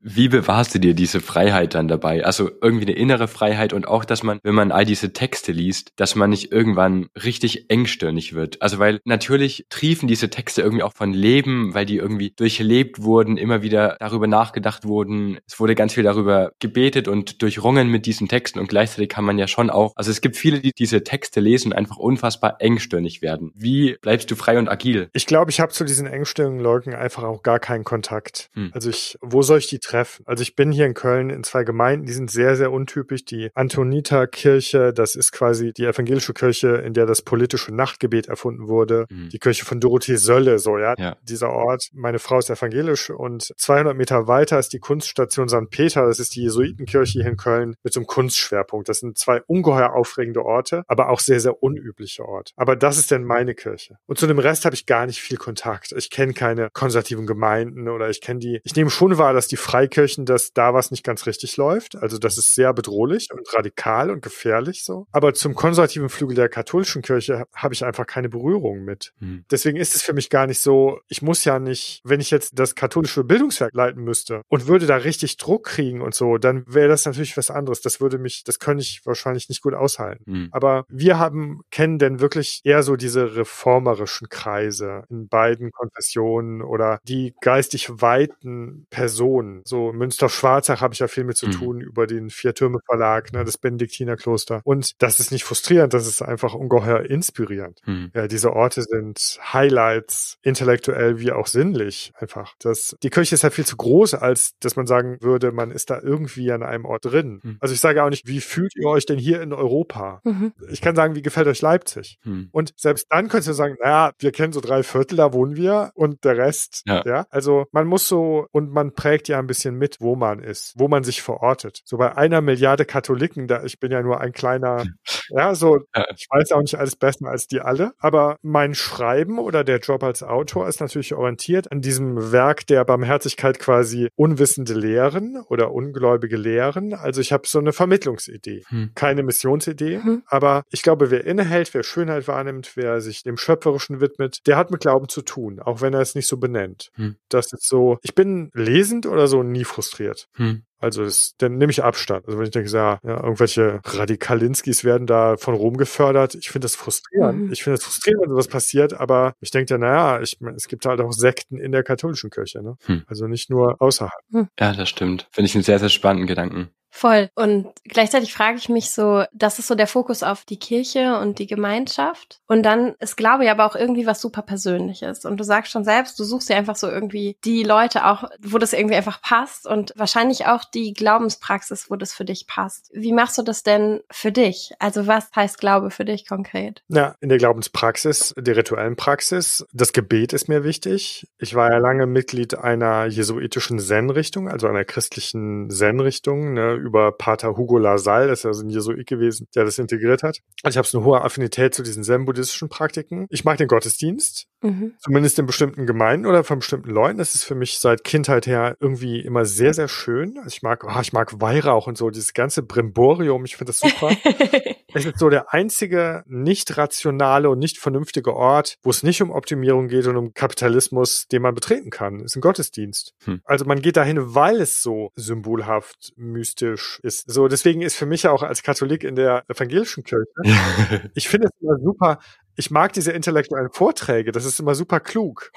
Wie bewahrst du dir diese Freiheit dann dabei? Also irgendwie eine innere Freiheit und auch, dass man, wenn man all diese Texte liest, dass man nicht irgendwann richtig engstirnig wird. Also weil natürlich triefen diese Texte irgendwie auch von Leben, weil die irgendwie durchlebt wurden, immer wieder darüber nachgedacht wurden. Es wurde ganz viel darüber gebetet und durchrungen mit diesen Texten und gleichzeitig kann man ja schon auch, also es gibt viele, die diese Texte lesen und einfach unfassbar engstirnig engstirnig werden. Wie bleibst du frei und agil? Ich glaube, ich habe zu diesen engstirnigen Leuten einfach auch gar keinen Kontakt. Hm. Also ich, wo soll ich die treffen? Also ich bin hier in Köln in zwei Gemeinden, die sind sehr, sehr untypisch. Die Antonita-Kirche, das ist quasi die evangelische Kirche, in der das politische Nachtgebet erfunden wurde. Hm. Die Kirche von Dorothee Sölle, so, ja? ja. Dieser Ort. Meine Frau ist evangelisch und 200 Meter weiter ist die Kunststation St. Peter. Das ist die Jesuitenkirche hier in Köln mit so einem Kunstschwerpunkt. Das sind zwei ungeheuer aufregende Orte, aber auch sehr, sehr unübliche Orte. Aber das ist denn meine Kirche. Und zu dem Rest habe ich gar nicht viel Kontakt. Ich kenne keine konservativen Gemeinden oder ich kenne die. Ich nehme schon wahr, dass die Freikirchen, dass da was nicht ganz richtig läuft. Also das ist sehr bedrohlich und radikal und gefährlich so. Aber zum konservativen Flügel der katholischen Kirche habe ich einfach keine Berührung mit. Hm. Deswegen ist es für mich gar nicht so, ich muss ja nicht, wenn ich jetzt das katholische Bildungswerk leiten müsste und würde da richtig Druck kriegen und so, dann wäre das natürlich was anderes. Das würde mich, das könnte ich wahrscheinlich nicht gut aushalten. Hm. Aber wir haben, kennen denn wirklich eher so diese reformerischen Kreise in beiden Konfessionen oder die geistig weiten Personen. So Münster-Schwarzach habe ich ja viel mit zu hm. tun über den Vier-Türme-Verlag, ne, das Benediktinerkloster. Und das ist nicht frustrierend, das ist einfach ungeheuer inspirierend. Hm. Ja, diese Orte sind Highlights, intellektuell wie auch sinnlich einfach. Das, die Kirche ist halt viel zu groß, als dass man sagen würde, man ist da irgendwie an einem Ort drin. Hm. Also ich sage auch nicht, wie fühlt ihr euch denn hier in Europa? Mhm. Ich kann sagen, wie gefällt euch Leipzig? Hm. Und selbst dann könntest du sagen, naja, wir kennen so drei Viertel, da wohnen wir und der Rest, ja. ja. Also man muss so, und man prägt ja ein bisschen mit, wo man ist, wo man sich verortet. So bei einer Milliarde Katholiken, da ich bin ja nur ein kleiner, ja, so, ja. ich weiß auch nicht alles besser als die alle, aber mein Schreiben oder der Job als Autor ist natürlich orientiert an diesem Werk der Barmherzigkeit quasi unwissende Lehren oder ungläubige Lehren. Also ich habe so eine Vermittlungsidee, hm. keine Missionsidee, hm. aber ich glaube, wer innehält, wer Schönheit wahrnimmt, wer sich dem Schöpferischen widmet, der hat mit Glauben zu tun, auch wenn er es nicht so benennt. Hm. Das ist so, ich bin lesend oder so nie frustriert. Hm. Also das, dann nehme ich Abstand. Also wenn ich denke, ja, ja irgendwelche Radikalinskis werden da von Rom gefördert, ich finde das frustrierend. Mhm. Ich finde es frustrierend, wenn sowas passiert, aber ich denke ja, naja, ich, es gibt halt auch Sekten in der katholischen Kirche, ne? Hm. Also nicht nur außerhalb. Hm. Ja, das stimmt. Finde ich einen sehr, sehr spannenden Gedanken. Voll. Und gleichzeitig frage ich mich so, das ist so der Fokus auf die Kirche und die Gemeinschaft. Und dann ist Glaube ja aber auch irgendwie was super Persönliches. Und du sagst schon selbst, du suchst ja einfach so irgendwie die Leute auch, wo das irgendwie einfach passt und wahrscheinlich auch die Glaubenspraxis, wo das für dich passt. Wie machst du das denn für dich? Also was heißt Glaube für dich konkret? Ja, in der Glaubenspraxis, der rituellen Praxis, das Gebet ist mir wichtig. Ich war ja lange Mitglied einer jesuitischen Zen-Richtung, also einer christlichen Zen-Richtung, ne, über Pater Hugo Lasal, das ist ja so ein Jesuit gewesen, der das integriert hat. Also ich habe so eine hohe Affinität zu diesen zen-buddhistischen Praktiken. Ich mag den Gottesdienst, mhm. zumindest in bestimmten Gemeinden oder von bestimmten Leuten. Das ist für mich seit Kindheit her irgendwie immer sehr, sehr schön. Also ich mag, oh, ich mag Weihrauch und so, dieses ganze Brimborium, ich finde das super. es ist so der einzige nicht rationale und nicht vernünftige Ort, wo es nicht um Optimierung geht und um Kapitalismus, den man betreten kann. ist ein Gottesdienst. Hm. Also man geht dahin, weil es so symbolhaft, mystisch ist. So, deswegen ist für mich auch als Katholik in der evangelischen Kirche, ich finde es immer super, ich mag diese intellektuellen Vorträge, das ist immer super klug.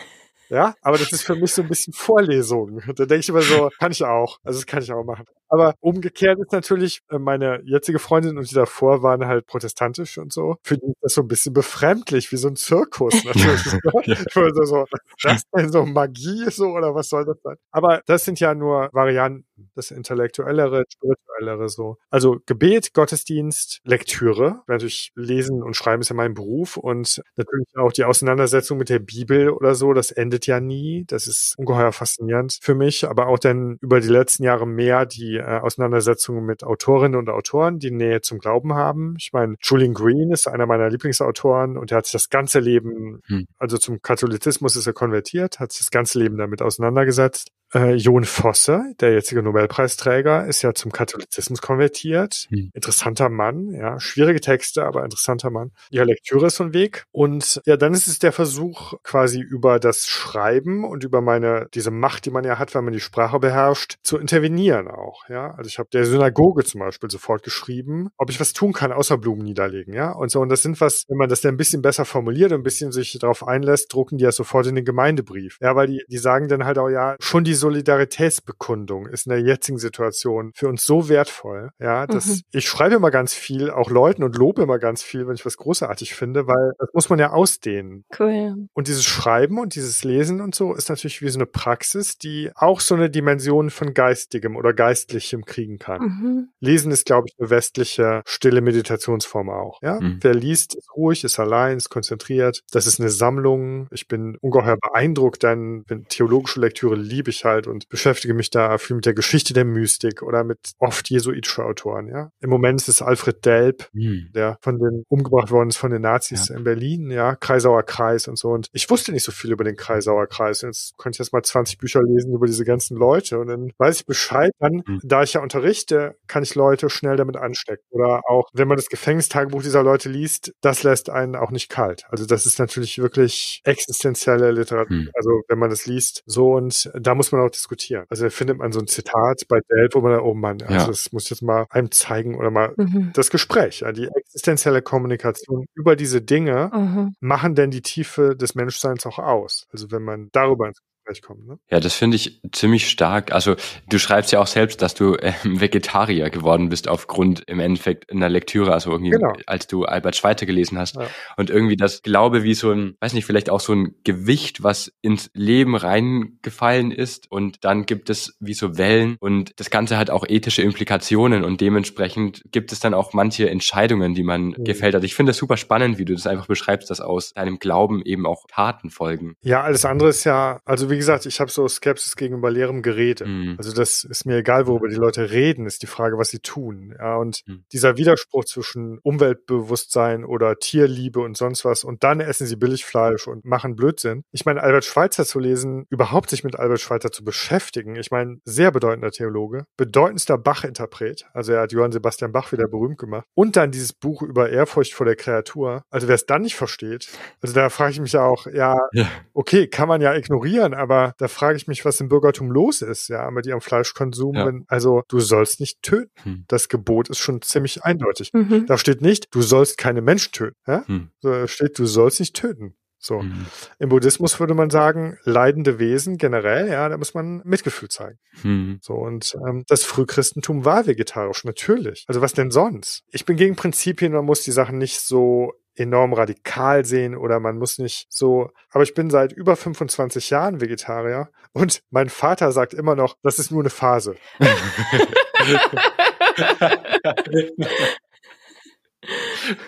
Ja, aber das ist für mich so ein bisschen Vorlesung. Da denke ich immer so, kann ich auch. Also das kann ich auch machen. Aber umgekehrt ist natürlich, äh, meine jetzige Freundin und die davor waren halt protestantisch und so. Für die ist das so ein bisschen befremdlich, wie so ein Zirkus natürlich. ja. Ich würde so, das denn so Magie so oder was soll das sein? Aber das sind ja nur Varianten. Das Intellektuellere, Spirituellere so. Also Gebet, Gottesdienst, Lektüre. Natürlich lesen und schreiben ist ja mein Beruf und natürlich auch die Auseinandersetzung mit der Bibel oder so. Das endet ja nie. Das ist ungeheuer faszinierend für mich. Aber auch dann über die letzten Jahre mehr die äh, Auseinandersetzungen mit Autorinnen und Autoren, die Nähe zum Glauben haben. Ich meine, Julian Green ist einer meiner Lieblingsautoren und er hat sich das ganze Leben, hm. also zum Katholizismus ist er konvertiert, hat sich das ganze Leben damit auseinandergesetzt. Äh, Jon Fosse, der jetzige Nobelpreisträger, ist ja zum Katholizismus konvertiert. Hm. Interessanter Mann, ja. Schwierige Texte, aber interessanter Mann. Ja, Lektüre ist so ein Weg. Und ja, dann ist es der Versuch, quasi über das Schreiben und über meine, diese Macht, die man ja hat, wenn man die Sprache beherrscht, zu intervenieren auch, ja. Also ich habe der Synagoge zum Beispiel sofort geschrieben, ob ich was tun kann, außer Blumen niederlegen, ja. Und so, und das sind was, wenn man das dann ein bisschen besser formuliert und ein bisschen sich darauf einlässt, drucken die ja sofort in den Gemeindebrief. Ja, weil die, die sagen dann halt auch, ja, schon die Solidaritätsbekundung ist in der jetzigen Situation für uns so wertvoll, ja, dass Mhm. ich schreibe immer ganz viel, auch Leuten und lobe immer ganz viel, wenn ich was großartig finde, weil das muss man ja ausdehnen. Cool. Und dieses Schreiben und dieses Lesen und so ist natürlich wie so eine Praxis, die auch so eine Dimension von Geistigem oder Geistlichem kriegen kann. Mhm. Lesen ist, glaube ich, eine westliche stille Meditationsform auch. Ja? Mhm. Wer liest, ist ruhig, ist allein, ist konzentriert. Das ist eine Sammlung. Ich bin ungeheuer beeindruckt, denn theologische Lektüre liebe ich halt und beschäftige mich da viel mit der Geschichte der Mystik oder mit oft jesuitische Autoren. Ja? Im Moment ist es Alfred Delp, Hm. der von den umgebracht worden ist von den Nazis in Berlin, ja, Kreisauer Kreis und so. Und ich wusste nicht so viel über den Kreisauer Kreis. Und jetzt konnte ich jetzt mal 20 Bücher lesen über diese ganzen Leute und dann weiß ich Bescheid. Dann, Mhm. da ich ja unterrichte, kann ich Leute schnell damit anstecken. Oder auch, wenn man das Gefängnistagebuch dieser Leute liest, das lässt einen auch nicht kalt. Also das ist natürlich wirklich existenzielle Literatur. Mhm. Also wenn man das liest, so und da muss man auch diskutieren. Also da findet man so ein Zitat bei Delp, wo man dann, oh Mann, also Ja. das muss ich jetzt mal einem zeigen oder mal Mhm. das Gespräch, die existenzielle Kommunikation über diese Dinge Mhm. machen denn die Tiefe des Menschseins auch aus. Also wenn man darüber ins Gespräch kommt. Ne? Ja, das finde ich ziemlich stark. Also du schreibst ja auch selbst, dass du ähm, Vegetarier geworden bist aufgrund im Endeffekt einer Lektüre, also irgendwie, Genau. als du Albert Schweitzer gelesen hast. Ja. Und irgendwie das Glaube wie so ein, weiß nicht, vielleicht auch so ein Gewicht, was ins Leben reingefallen ist. Und dann gibt es wie so Wellen und das Ganze hat auch ethische Implikationen und dementsprechend gibt es dann auch manche Entscheidungen, die man Mhm. gefällt hat. Ich finde es super spannend, wie du das einfach beschreibst, dass aus deinem Glauben eben auch Taten folgen. Ja, alles andere ist ja, also wie gesagt, ich habe so Skepsis gegenüber leerem Gerede. Mhm. Also das ist mir egal, worüber die Leute reden, ist die Frage, was sie tun. Ja, und Mhm. dieser Widerspruch zwischen Umweltbewusstsein oder Tierliebe und sonst was und dann essen sie Billigfleisch und machen Blödsinn. Ich meine, Albert Schweitzer zu lesen, überhaupt sich mit Albert Schweitzer zu beschäftigen. Ich meine, sehr bedeutender Theologe, bedeutendster Bach-Interpret. Also er hat Johann Sebastian Bach wieder berühmt gemacht. Und dann dieses Buch über Ehrfurcht vor der Kreatur. Also wer es dann nicht versteht, also da frage ich mich ja auch, ja, Ja. okay, kann man ja ignorieren, aber da frage ich mich, was im Bürgertum los ist, ja, mit ihrem Fleischkonsum. Ja. Wenn, also du sollst nicht töten. Hm. Das Gebot ist schon ziemlich eindeutig. Mhm. Da steht nicht, du sollst keine Menschen töten. Ja? Hm. Da steht, du sollst nicht töten. So. Hm. Im Buddhismus würde man sagen, leidende Wesen generell, ja, da muss man Mitgefühl zeigen. Hm. So, und ähm, das Frühchristentum war vegetarisch, natürlich. Also was denn sonst? Ich bin gegen Prinzipien, man muss die Sachen nicht so enorm radikal sehen oder man muss nicht so, aber ich bin seit über 25 Jahren Vegetarier und mein Vater sagt immer noch, das ist nur eine Phase.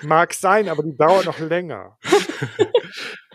Mag sein, aber die dauert noch länger.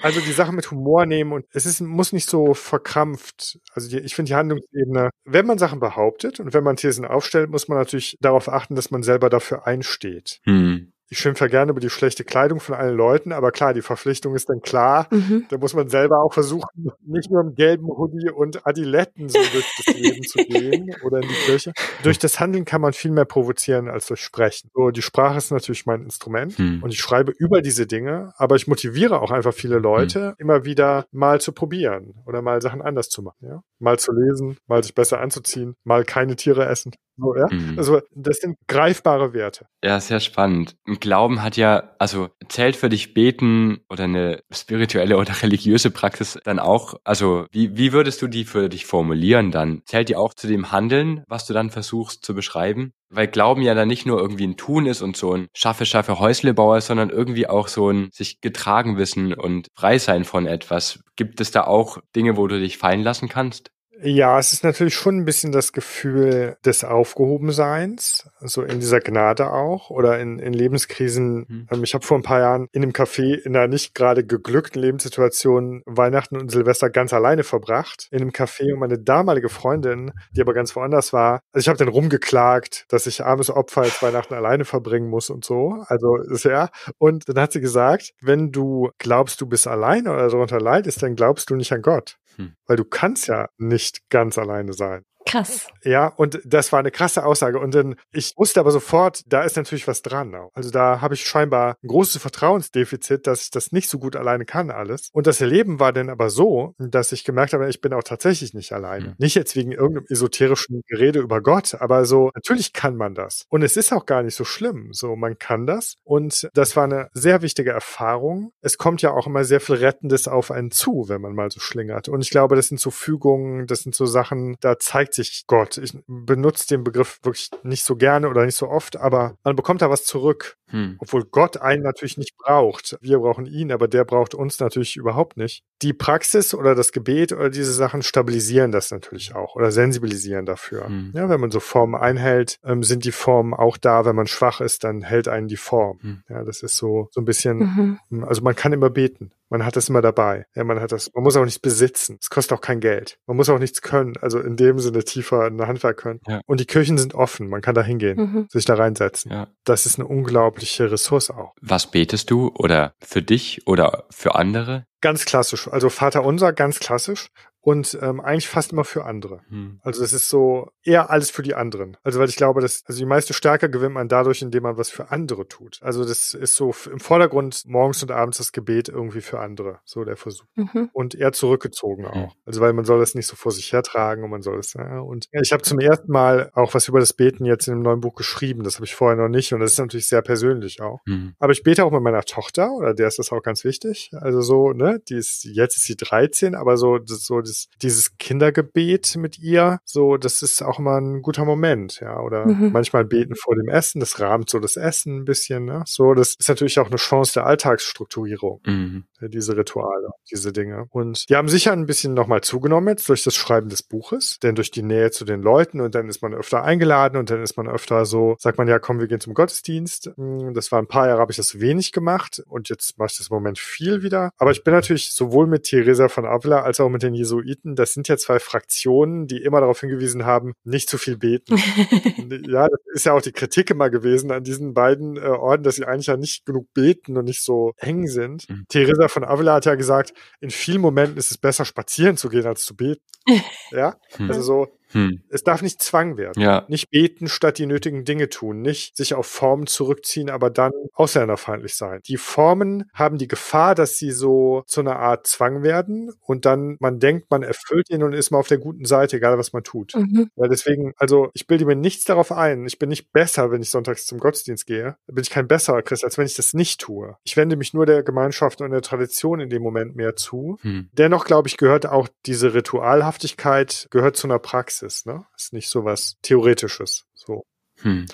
Also die Sache mit Humor nehmen und es ist, muss nicht so verkrampft. Also die, ich finde die Handlungsebene, wenn man Sachen behauptet und wenn man Thesen aufstellt, muss man natürlich darauf achten, dass man selber dafür einsteht. Hm. Ich schimpfe ja gerne über die schlechte Kleidung von allen Leuten, aber klar, die Verpflichtung ist dann klar. Mhm. Da muss man selber auch versuchen, nicht nur im gelben Hoodie und Adiletten so durch das Leben zu gehen oder in die Kirche. Durch das Handeln kann man viel mehr provozieren als durch Sprechen. So, die Sprache ist natürlich mein Instrument Hm. und ich schreibe über diese Dinge, aber ich motiviere auch einfach viele Leute, immer wieder mal zu probieren oder mal Sachen anders zu machen, ja. Mal zu lesen, mal sich besser anzuziehen, mal keine Tiere essen. So, ja. Hm. Also, das sind greifbare Werte. Ja, sehr spannend. Glauben hat ja, also zählt für dich Beten oder eine spirituelle oder religiöse Praxis dann auch, also wie, wie würdest du die für dich formulieren dann? Zählt die auch zu dem Handeln, was du dann versuchst zu beschreiben? Weil Glauben ja dann nicht nur irgendwie ein Tun ist und so ein schaffe, schaffe Häuslebauer, sondern irgendwie auch so ein sich getragen wissen und frei sein von etwas. Gibt es da auch Dinge, wo du dich fallen lassen kannst? Ja, es ist natürlich schon ein bisschen das Gefühl des Aufgehobenseins, so in dieser Gnade auch oder in, in Lebenskrisen. Hm. Ähm, Ich habe vor ein paar Jahren in einem Café in einer nicht gerade geglückten Lebenssituation Weihnachten und Silvester ganz alleine verbracht. In einem Café und meine damalige Freundin, die aber ganz woanders war, also ich habe dann rumgeklagt, dass ich armes Opfer jetzt Weihnachten alleine verbringen muss und so. Also ist ja. Und dann hat sie gesagt, wenn du glaubst, du bist alleine oder darunter leidest, dann glaubst du nicht an Gott. Hm. Weil du kannst ja nicht ganz alleine sein. Krass. Ja, und das war eine krasse Aussage. Und dann, ich wusste aber sofort, da ist natürlich was dran. Also da habe ich scheinbar ein großes Vertrauensdefizit, dass ich das nicht so gut alleine kann alles. Und das Erleben war dann aber so, dass ich gemerkt habe, ich bin auch tatsächlich nicht alleine. Mhm. Nicht jetzt wegen irgendeinem esoterischen Gerede über Gott, aber so, natürlich kann man das. Und es ist auch gar nicht so schlimm. So, man kann das. Und das war eine sehr wichtige Erfahrung. Es kommt ja auch immer sehr viel Rettendes auf einen zu, wenn man mal so schlingert. Und ich glaube, das sind so Fügungen, das sind so Sachen, da zeigt sich Gott. Ich benutze den Begriff wirklich nicht so gerne oder nicht so oft, aber man bekommt da was zurück. Hm. Obwohl Gott einen natürlich nicht braucht. Wir brauchen ihn, aber der braucht uns natürlich überhaupt nicht. Die Praxis oder das Gebet oder diese Sachen stabilisieren das natürlich auch oder sensibilisieren dafür. Hm. Ja, wenn man so Formen einhält, ähm, sind die Formen auch da. Wenn man schwach ist, dann hält einen die Form. Hm. Ja, das ist so, so ein bisschen, mhm. also man kann immer beten. Man hat das immer dabei. Ja, man hat das, man muss auch nichts besitzen. Es kostet auch kein Geld. Man muss auch nichts können. Also in dem Sinne tiefer in der Handwerk können. Ja. Und die Kirchen sind offen. Man kann da hingehen, mhm. sich da reinsetzen. Ja. Das ist eine unglaubliche Ressource auch. Was betest du oder für dich oder für andere? Ganz klassisch. Also Vater unser, ganz klassisch und ähm, eigentlich fast immer für andere. Hm. Also es ist so eher alles für die anderen. Also weil ich glaube, dass also die meiste Stärke gewinnt man dadurch, indem man was für andere tut. Also das ist so im Vordergrund morgens und abends das Gebet irgendwie für andere, so der Versuch. Mhm. Und eher zurückgezogen auch. Mhm. Also weil man soll das nicht so vor sich hertragen und man soll es ja, und ich habe zum ersten Mal auch was über das Beten jetzt in einem neuen Buch geschrieben. Das habe ich vorher noch nicht und das ist natürlich sehr persönlich auch. Mhm. Aber ich bete auch mit meiner Tochter oder der ist das auch ganz wichtig. Also so ne, die ist jetzt ist sie 13, aber so das, so das dieses, Kindergebet mit ihr, so, das ist auch immer ein guter Moment, ja. Oder mhm. manchmal beten vor dem Essen, das rahmt so das Essen ein bisschen, ne? So, das ist natürlich auch eine Chance der Alltagsstrukturierung, mhm. diese Rituale, diese Dinge. Und die haben sicher ein bisschen nochmal zugenommen jetzt durch das Schreiben des Buches, denn durch die Nähe zu den Leuten und dann ist man öfter eingeladen und dann ist man öfter so, sagt man ja, komm, wir gehen zum Gottesdienst. Hm, das war ein paar Jahre, habe ich das wenig gemacht und jetzt mache ich das im Moment viel wieder. Aber ich bin natürlich sowohl mit Theresa von Avila als auch mit den Jesuiten Jesuiten, das sind ja zwei Fraktionen, die immer darauf hingewiesen haben, nicht zu viel beten. ja, das ist ja auch die Kritik immer gewesen an diesen beiden äh, Orden, dass sie eigentlich ja nicht genug beten und nicht so eng sind. Mhm. Theresa von Avila hat ja gesagt, in vielen Momenten ist es besser spazieren zu gehen als zu beten. ja, mhm. also so, hm. Es darf nicht Zwang werden. Ja. Nicht beten statt die nötigen Dinge tun. Nicht sich auf Formen zurückziehen, aber dann ausländerfeindlich sein. Die Formen haben die Gefahr, dass sie so zu einer Art Zwang werden und dann man denkt, man erfüllt ihn und ist mal auf der guten Seite, egal was man tut. Mhm. Ja, deswegen, also ich bilde mir nichts darauf ein. Ich bin nicht besser, wenn ich sonntags zum Gottesdienst gehe. Da bin ich kein besserer Christ, als wenn ich das nicht tue. Ich wende mich nur der Gemeinschaft und der Tradition in dem Moment mehr zu. Hm. Dennoch, glaube ich, gehört auch diese Ritualhaftigkeit, gehört zu einer Praxis. Praxis, ne? Ist nicht so was Theoretisches. So. Hm.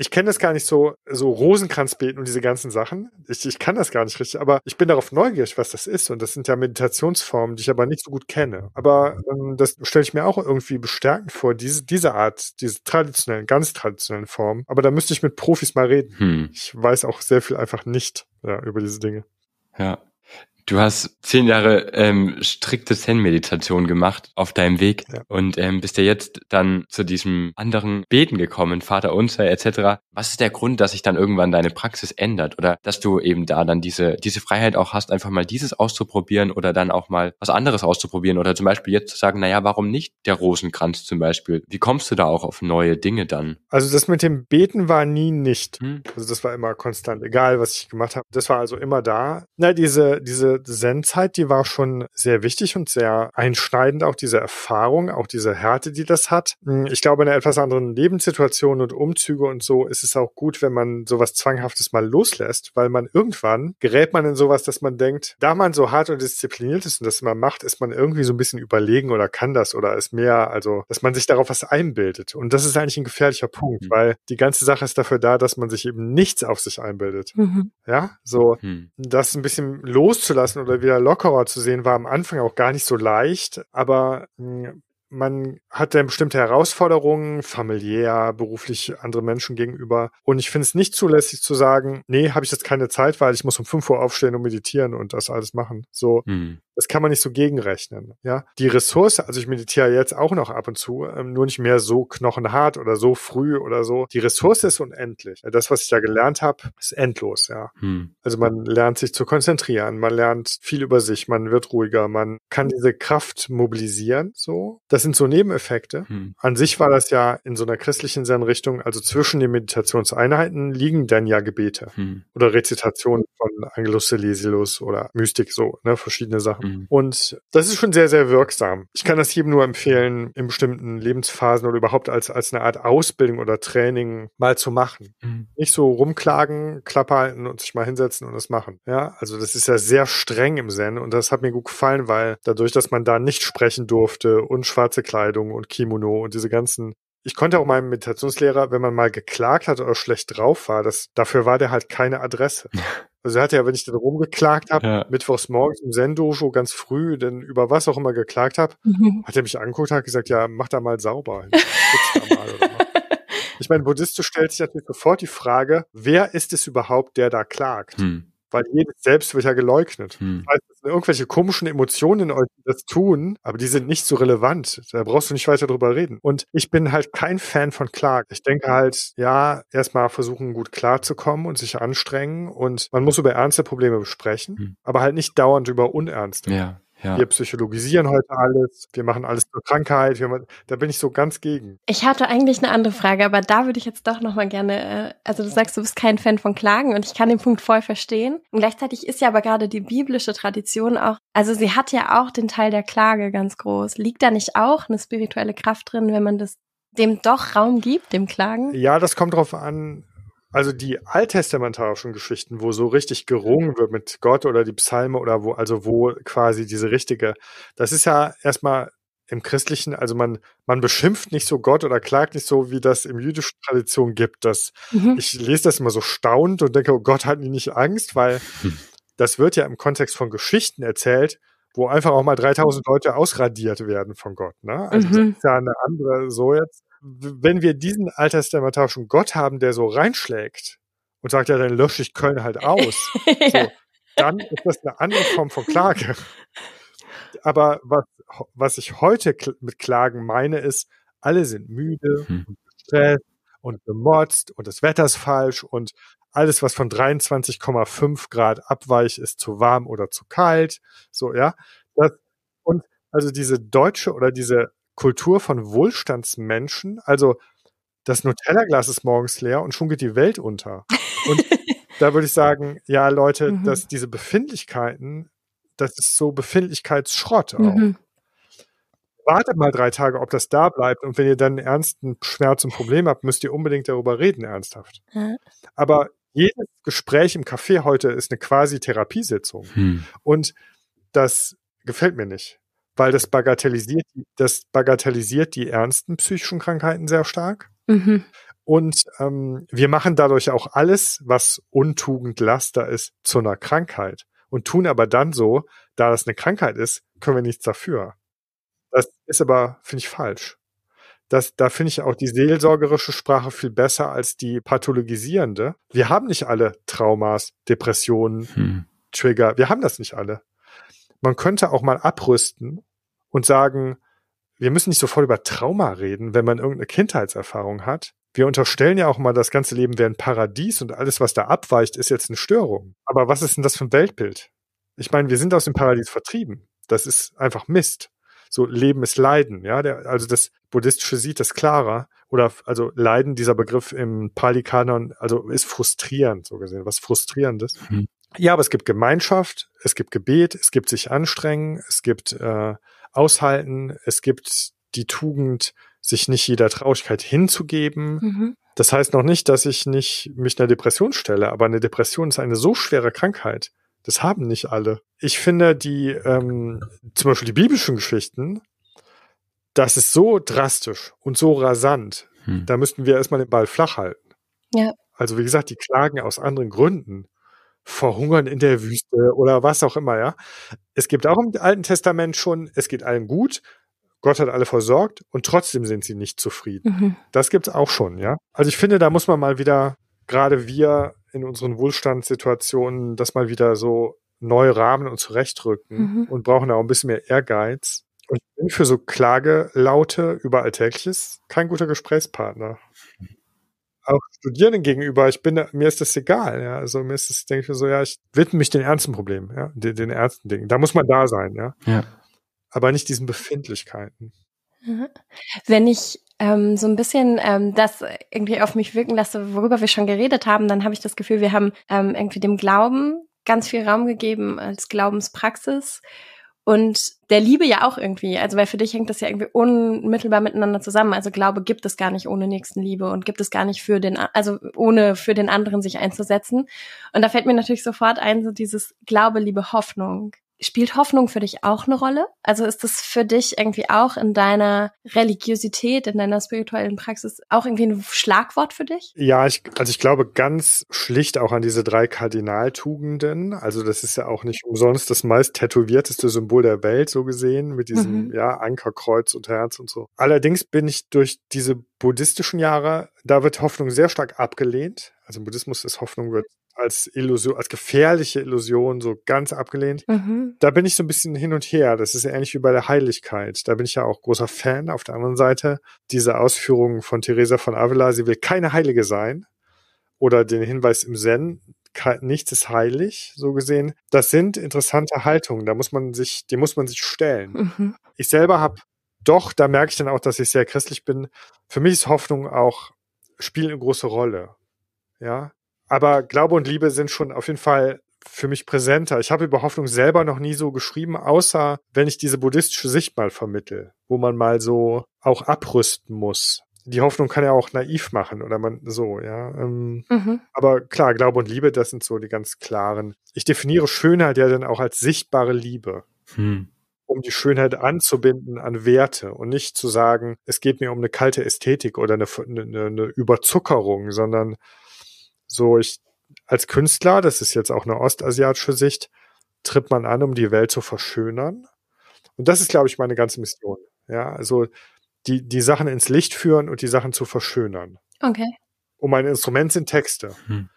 Ich kenne das gar nicht so, so Rosenkranzbeten und diese ganzen Sachen. Ich, ich kann das gar nicht richtig, aber ich bin darauf neugierig, was das ist. Und das sind ja Meditationsformen, die ich aber nicht so gut kenne. Aber ähm, das stelle ich mir auch irgendwie bestärkend vor, diese, diese Art, diese traditionellen, ganz traditionellen Formen. Aber da müsste ich mit Profis mal reden. Hm. Ich weiß auch sehr viel einfach nicht ja, über diese Dinge. Ja. Du hast zehn Jahre ähm, strikte Zen-Meditation gemacht auf deinem Weg ja. und ähm, bist ja jetzt dann zu diesem anderen Beten gekommen, Vater unser etc. Was ist der Grund, dass sich dann irgendwann deine Praxis ändert oder dass du eben da dann diese diese Freiheit auch hast, einfach mal dieses auszuprobieren oder dann auch mal was anderes auszuprobieren oder zum Beispiel jetzt zu sagen, naja, warum nicht der Rosenkranz zum Beispiel? Wie kommst du da auch auf neue Dinge dann? Also das mit dem Beten war nie nicht. Hm. Also das war immer konstant, egal was ich gemacht habe. Das war also immer da. Na diese diese Zen-Zeit, die war schon sehr wichtig und sehr einschneidend, auch diese Erfahrung, auch diese Härte, die das hat. Hm, ich glaube, in einer etwas anderen Lebenssituation und Umzüge und so ist es auch gut, wenn man sowas Zwanghaftes mal loslässt, weil man irgendwann gerät man in sowas, dass man denkt, da man so hart und diszipliniert ist und das immer macht, ist man irgendwie so ein bisschen überlegen oder kann das oder ist mehr, also, dass man sich darauf was einbildet. Und das ist eigentlich ein gefährlicher Punkt, mhm. weil die ganze Sache ist dafür da, dass man sich eben nichts auf sich einbildet. Mhm. Ja, so, mhm. das ein bisschen loszulassen lassen oder wieder lockerer zu sehen, war am Anfang auch gar nicht so leicht. Aber hm, man hat dann bestimmte Herausforderungen, familiär, beruflich andere Menschen gegenüber. Und ich finde es nicht zulässig zu sagen, nee, habe ich jetzt keine Zeit, weil ich muss um 5 Uhr aufstehen und meditieren und das alles machen. So, hm. Das kann man nicht so gegenrechnen. Ja, die Ressource, also ich meditiere jetzt auch noch ab und zu, ähm, nur nicht mehr so knochenhart oder so früh oder so. Die Ressource ist unendlich. Das, was ich da gelernt habe, ist endlos. Ja, hm. also man lernt sich zu konzentrieren, man lernt viel über sich, man wird ruhiger, man kann diese Kraft mobilisieren. So, das sind so Nebeneffekte. Hm. An sich war das ja in so einer christlichen Zen-Richtung, also zwischen den Meditationseinheiten liegen dann ja Gebete hm. oder Rezitationen von Angelus Silesius oder Mystik, so ne, verschiedene Sachen. Mhm. Und das ist schon sehr, sehr wirksam. Ich kann das jedem nur empfehlen, in bestimmten Lebensphasen oder überhaupt als, als eine Art Ausbildung oder Training mal zu machen. Mhm. Nicht so rumklagen, Klappe halten und sich mal hinsetzen und das machen. Ja, also das ist ja sehr streng im Zen und das hat mir gut gefallen, weil dadurch, dass man da nicht sprechen durfte und schwarze Kleidung und Kimono und diese ganzen ich konnte auch meinem Meditationslehrer, wenn man mal geklagt hat oder schlecht drauf war, das, dafür war der halt keine Adresse. Also er hatte ja, wenn ich dann rumgeklagt habe, ja. mittwochs morgens im Zen-Dojo ganz früh, denn über was auch immer geklagt habe, mhm. hat er mich angeguckt, hat gesagt, ja, mach da mal sauber. da mal ich meine, buddhistisch stellt sich natürlich sofort die Frage, wer ist es überhaupt, der da klagt? Hm weil jedes Selbst wird ja geleugnet. Hm. Das heißt, es sind irgendwelche komischen Emotionen in euch, die das tun, aber die sind nicht so relevant. Da brauchst du nicht weiter drüber reden. Und ich bin halt kein Fan von Clark. Ich denke halt, ja, erstmal versuchen, gut klarzukommen und sich anstrengen und man muss über ernste Probleme besprechen, hm. aber halt nicht dauernd über unernste. Ja. Ja. Wir psychologisieren heute alles, wir machen alles zur Krankheit, wir, da bin ich so ganz gegen. Ich hatte eigentlich eine andere Frage, aber da würde ich jetzt doch nochmal gerne, äh, also du sagst, du bist kein Fan von Klagen und ich kann den Punkt voll verstehen. Und gleichzeitig ist ja aber gerade die biblische Tradition auch, also sie hat ja auch den Teil der Klage ganz groß. Liegt da nicht auch eine spirituelle Kraft drin, wenn man das dem doch Raum gibt, dem Klagen? Ja, das kommt drauf an, also die alttestamentarischen Geschichten, wo so richtig gerungen wird mit Gott oder die Psalme oder wo, also wo quasi diese richtige, das ist ja erstmal im Christlichen, also man, man beschimpft nicht so Gott oder klagt nicht so, wie das im jüdischen Tradition gibt. Das, mhm. Ich lese das immer so staunend und denke, oh Gott, hatten die nicht Angst, weil hm. das wird ja im Kontext von Geschichten erzählt, wo einfach auch mal 3000 Leute ausradiert werden von Gott. Ne? Also mhm. das ist ja eine andere, so jetzt wenn wir diesen alterstestamentarischen Gott haben, der so reinschlägt und sagt, ja, dann lösche ich Köln halt aus, so, dann ist das eine andere Form von Klage. Aber was, was ich heute mit Klagen meine, ist, alle sind müde hm. und gestresst und gemotzt und das Wetter ist falsch und alles, was von 23,5 Grad abweicht, ist zu warm oder zu kalt. So, ja. Das, und also diese deutsche oder diese Kultur von Wohlstandsmenschen. Also das Nutella-Glas ist morgens leer und schon geht die Welt unter. Und da würde ich sagen, ja, Leute, mhm. dass diese Befindlichkeiten, das ist so Befindlichkeitsschrott auch. Mhm. Wartet mal drei Tage, ob das da bleibt. Und wenn ihr dann einen ernsten Schmerz und Problem habt, müsst ihr unbedingt darüber reden, ernsthaft. Mhm. Aber jedes Gespräch im Café heute ist eine quasi Therapiesitzung. Hm. Und das gefällt mir nicht weil das bagatellisiert, das bagatellisiert die ernsten psychischen Krankheiten sehr stark. Mhm. Und ähm, wir machen dadurch auch alles, was Untugend, Laster ist, zu einer Krankheit. Und tun aber dann so, da das eine Krankheit ist, können wir nichts dafür. Das ist aber, finde ich, falsch. Das, da finde ich auch die seelsorgerische Sprache viel besser als die pathologisierende. Wir haben nicht alle Traumas, Depressionen, hm. Trigger. Wir haben das nicht alle. Man könnte auch mal abrüsten und sagen, wir müssen nicht sofort über Trauma reden, wenn man irgendeine Kindheitserfahrung hat. Wir unterstellen ja auch mal, das ganze Leben wäre ein Paradies und alles, was da abweicht, ist jetzt eine Störung. Aber was ist denn das für ein Weltbild? Ich meine, wir sind aus dem Paradies vertrieben. Das ist einfach Mist. So Leben ist Leiden, ja. Der, also das Buddhistische sieht das klarer. Oder also Leiden, dieser Begriff im Pali-Kanon, also ist frustrierend, so gesehen, was frustrierendes. Mhm. Ja, aber es gibt Gemeinschaft, es gibt Gebet, es gibt sich anstrengen, es gibt äh, aushalten. Es gibt die Tugend, sich nicht jeder Traurigkeit hinzugeben. Mhm. Das heißt noch nicht, dass ich nicht mich einer Depression stelle, aber eine Depression ist eine so schwere Krankheit. Das haben nicht alle. Ich finde die, ähm, zum Beispiel die biblischen Geschichten, das ist so drastisch und so rasant. Hm. Da müssten wir erstmal den Ball flach halten. Ja. Also wie gesagt, die klagen aus anderen Gründen verhungern in der Wüste oder was auch immer, ja. Es gibt auch im Alten Testament schon, es geht allen gut, Gott hat alle versorgt und trotzdem sind sie nicht zufrieden. Mhm. Das gibt's auch schon, ja. Also ich finde, da muss man mal wieder, gerade wir in unseren Wohlstandssituationen, das mal wieder so neu rahmen und zurechtrücken Mhm. und brauchen auch ein bisschen mehr Ehrgeiz. Und ich bin für so Klagelaute über Alltägliches kein guter Gesprächspartner. Auch Studierenden gegenüber, ich bin, da- mir ist das egal, ja. Also mir ist das, denke ich mir so, ja, ich widme mich den ernsten Problemen, ja, den, den ernsten Dingen. Da muss man da sein, ja. Ja. Aber nicht diesen Befindlichkeiten. Mhm. Wenn ich ähm, so ein bisschen ähm, das irgendwie auf mich wirken lasse, worüber wir schon geredet haben, dann habe ich das Gefühl, wir haben ähm, irgendwie dem Glauben ganz viel Raum gegeben als Glaubenspraxis und der Liebe ja auch irgendwie. Also weil für dich hängt das ja irgendwie unmittelbar miteinander zusammen. Also Glaube gibt es gar nicht ohne Nächstenliebe und gibt es gar nicht für den, also ohne für den anderen sich einzusetzen. Und da fällt mir natürlich sofort ein, so dieses Glaube, Liebe, Hoffnung. Spielt Hoffnung für dich auch eine Rolle? Also ist das für dich irgendwie auch in deiner Religiosität, in deiner spirituellen Praxis auch irgendwie ein Schlagwort für dich? Ja, ich, also ich glaube ganz schlicht auch an diese drei Kardinaltugenden. Also das ist ja auch nicht umsonst das meist tätowierteste Symbol der Welt, so gesehen, mit diesem, Mhm. ja, Anker, Kreuz und Herz und so. Allerdings bin ich durch diese buddhistischen Jahre, da wird Hoffnung sehr stark abgelehnt. Also im Buddhismus ist Hoffnung wird als Illusion, als gefährliche Illusion so ganz abgelehnt. Mhm. Da bin ich so ein bisschen hin und her. Das ist ähnlich wie bei der Heiligkeit. Da bin ich ja auch großer Fan. Auf der anderen Seite diese Ausführungen von Teresa von Avila, sie will keine Heilige sein. Oder den Hinweis im Zen, nichts ist heilig, so gesehen. Das sind interessante Haltungen. Da muss man sich, die muss man sich stellen. Mhm. Ich selber habe doch, da merke ich dann auch, dass ich sehr christlich bin. Für mich ist Hoffnung auch, spielt eine große Rolle. Ja. Aber Glaube und Liebe sind schon auf jeden Fall für mich präsenter. Ich habe über Hoffnung selber noch nie so geschrieben, außer wenn ich diese buddhistische Sicht mal vermittel, wo man mal so auch abrüsten muss. Die Hoffnung kann ja auch naiv machen oder man so, ja. Ähm, Mhm. aber klar, Glaube und Liebe, das sind so die ganz klaren. Ich definiere Schönheit ja dann auch als sichtbare Liebe Hm. um die Schönheit anzubinden an Werte und nicht zu sagen, es geht mir um eine kalte Ästhetik oder eine, eine, eine Überzuckerung, sondern so ich als Künstler, das ist jetzt auch eine ostasiatische Sicht, tritt man an, um die Welt zu verschönern. Und das ist, glaube ich, meine ganze Mission. Ja, also die, die Sachen ins Licht führen und die Sachen zu verschönern. Okay. Und mein Instrument sind Texte. Hm.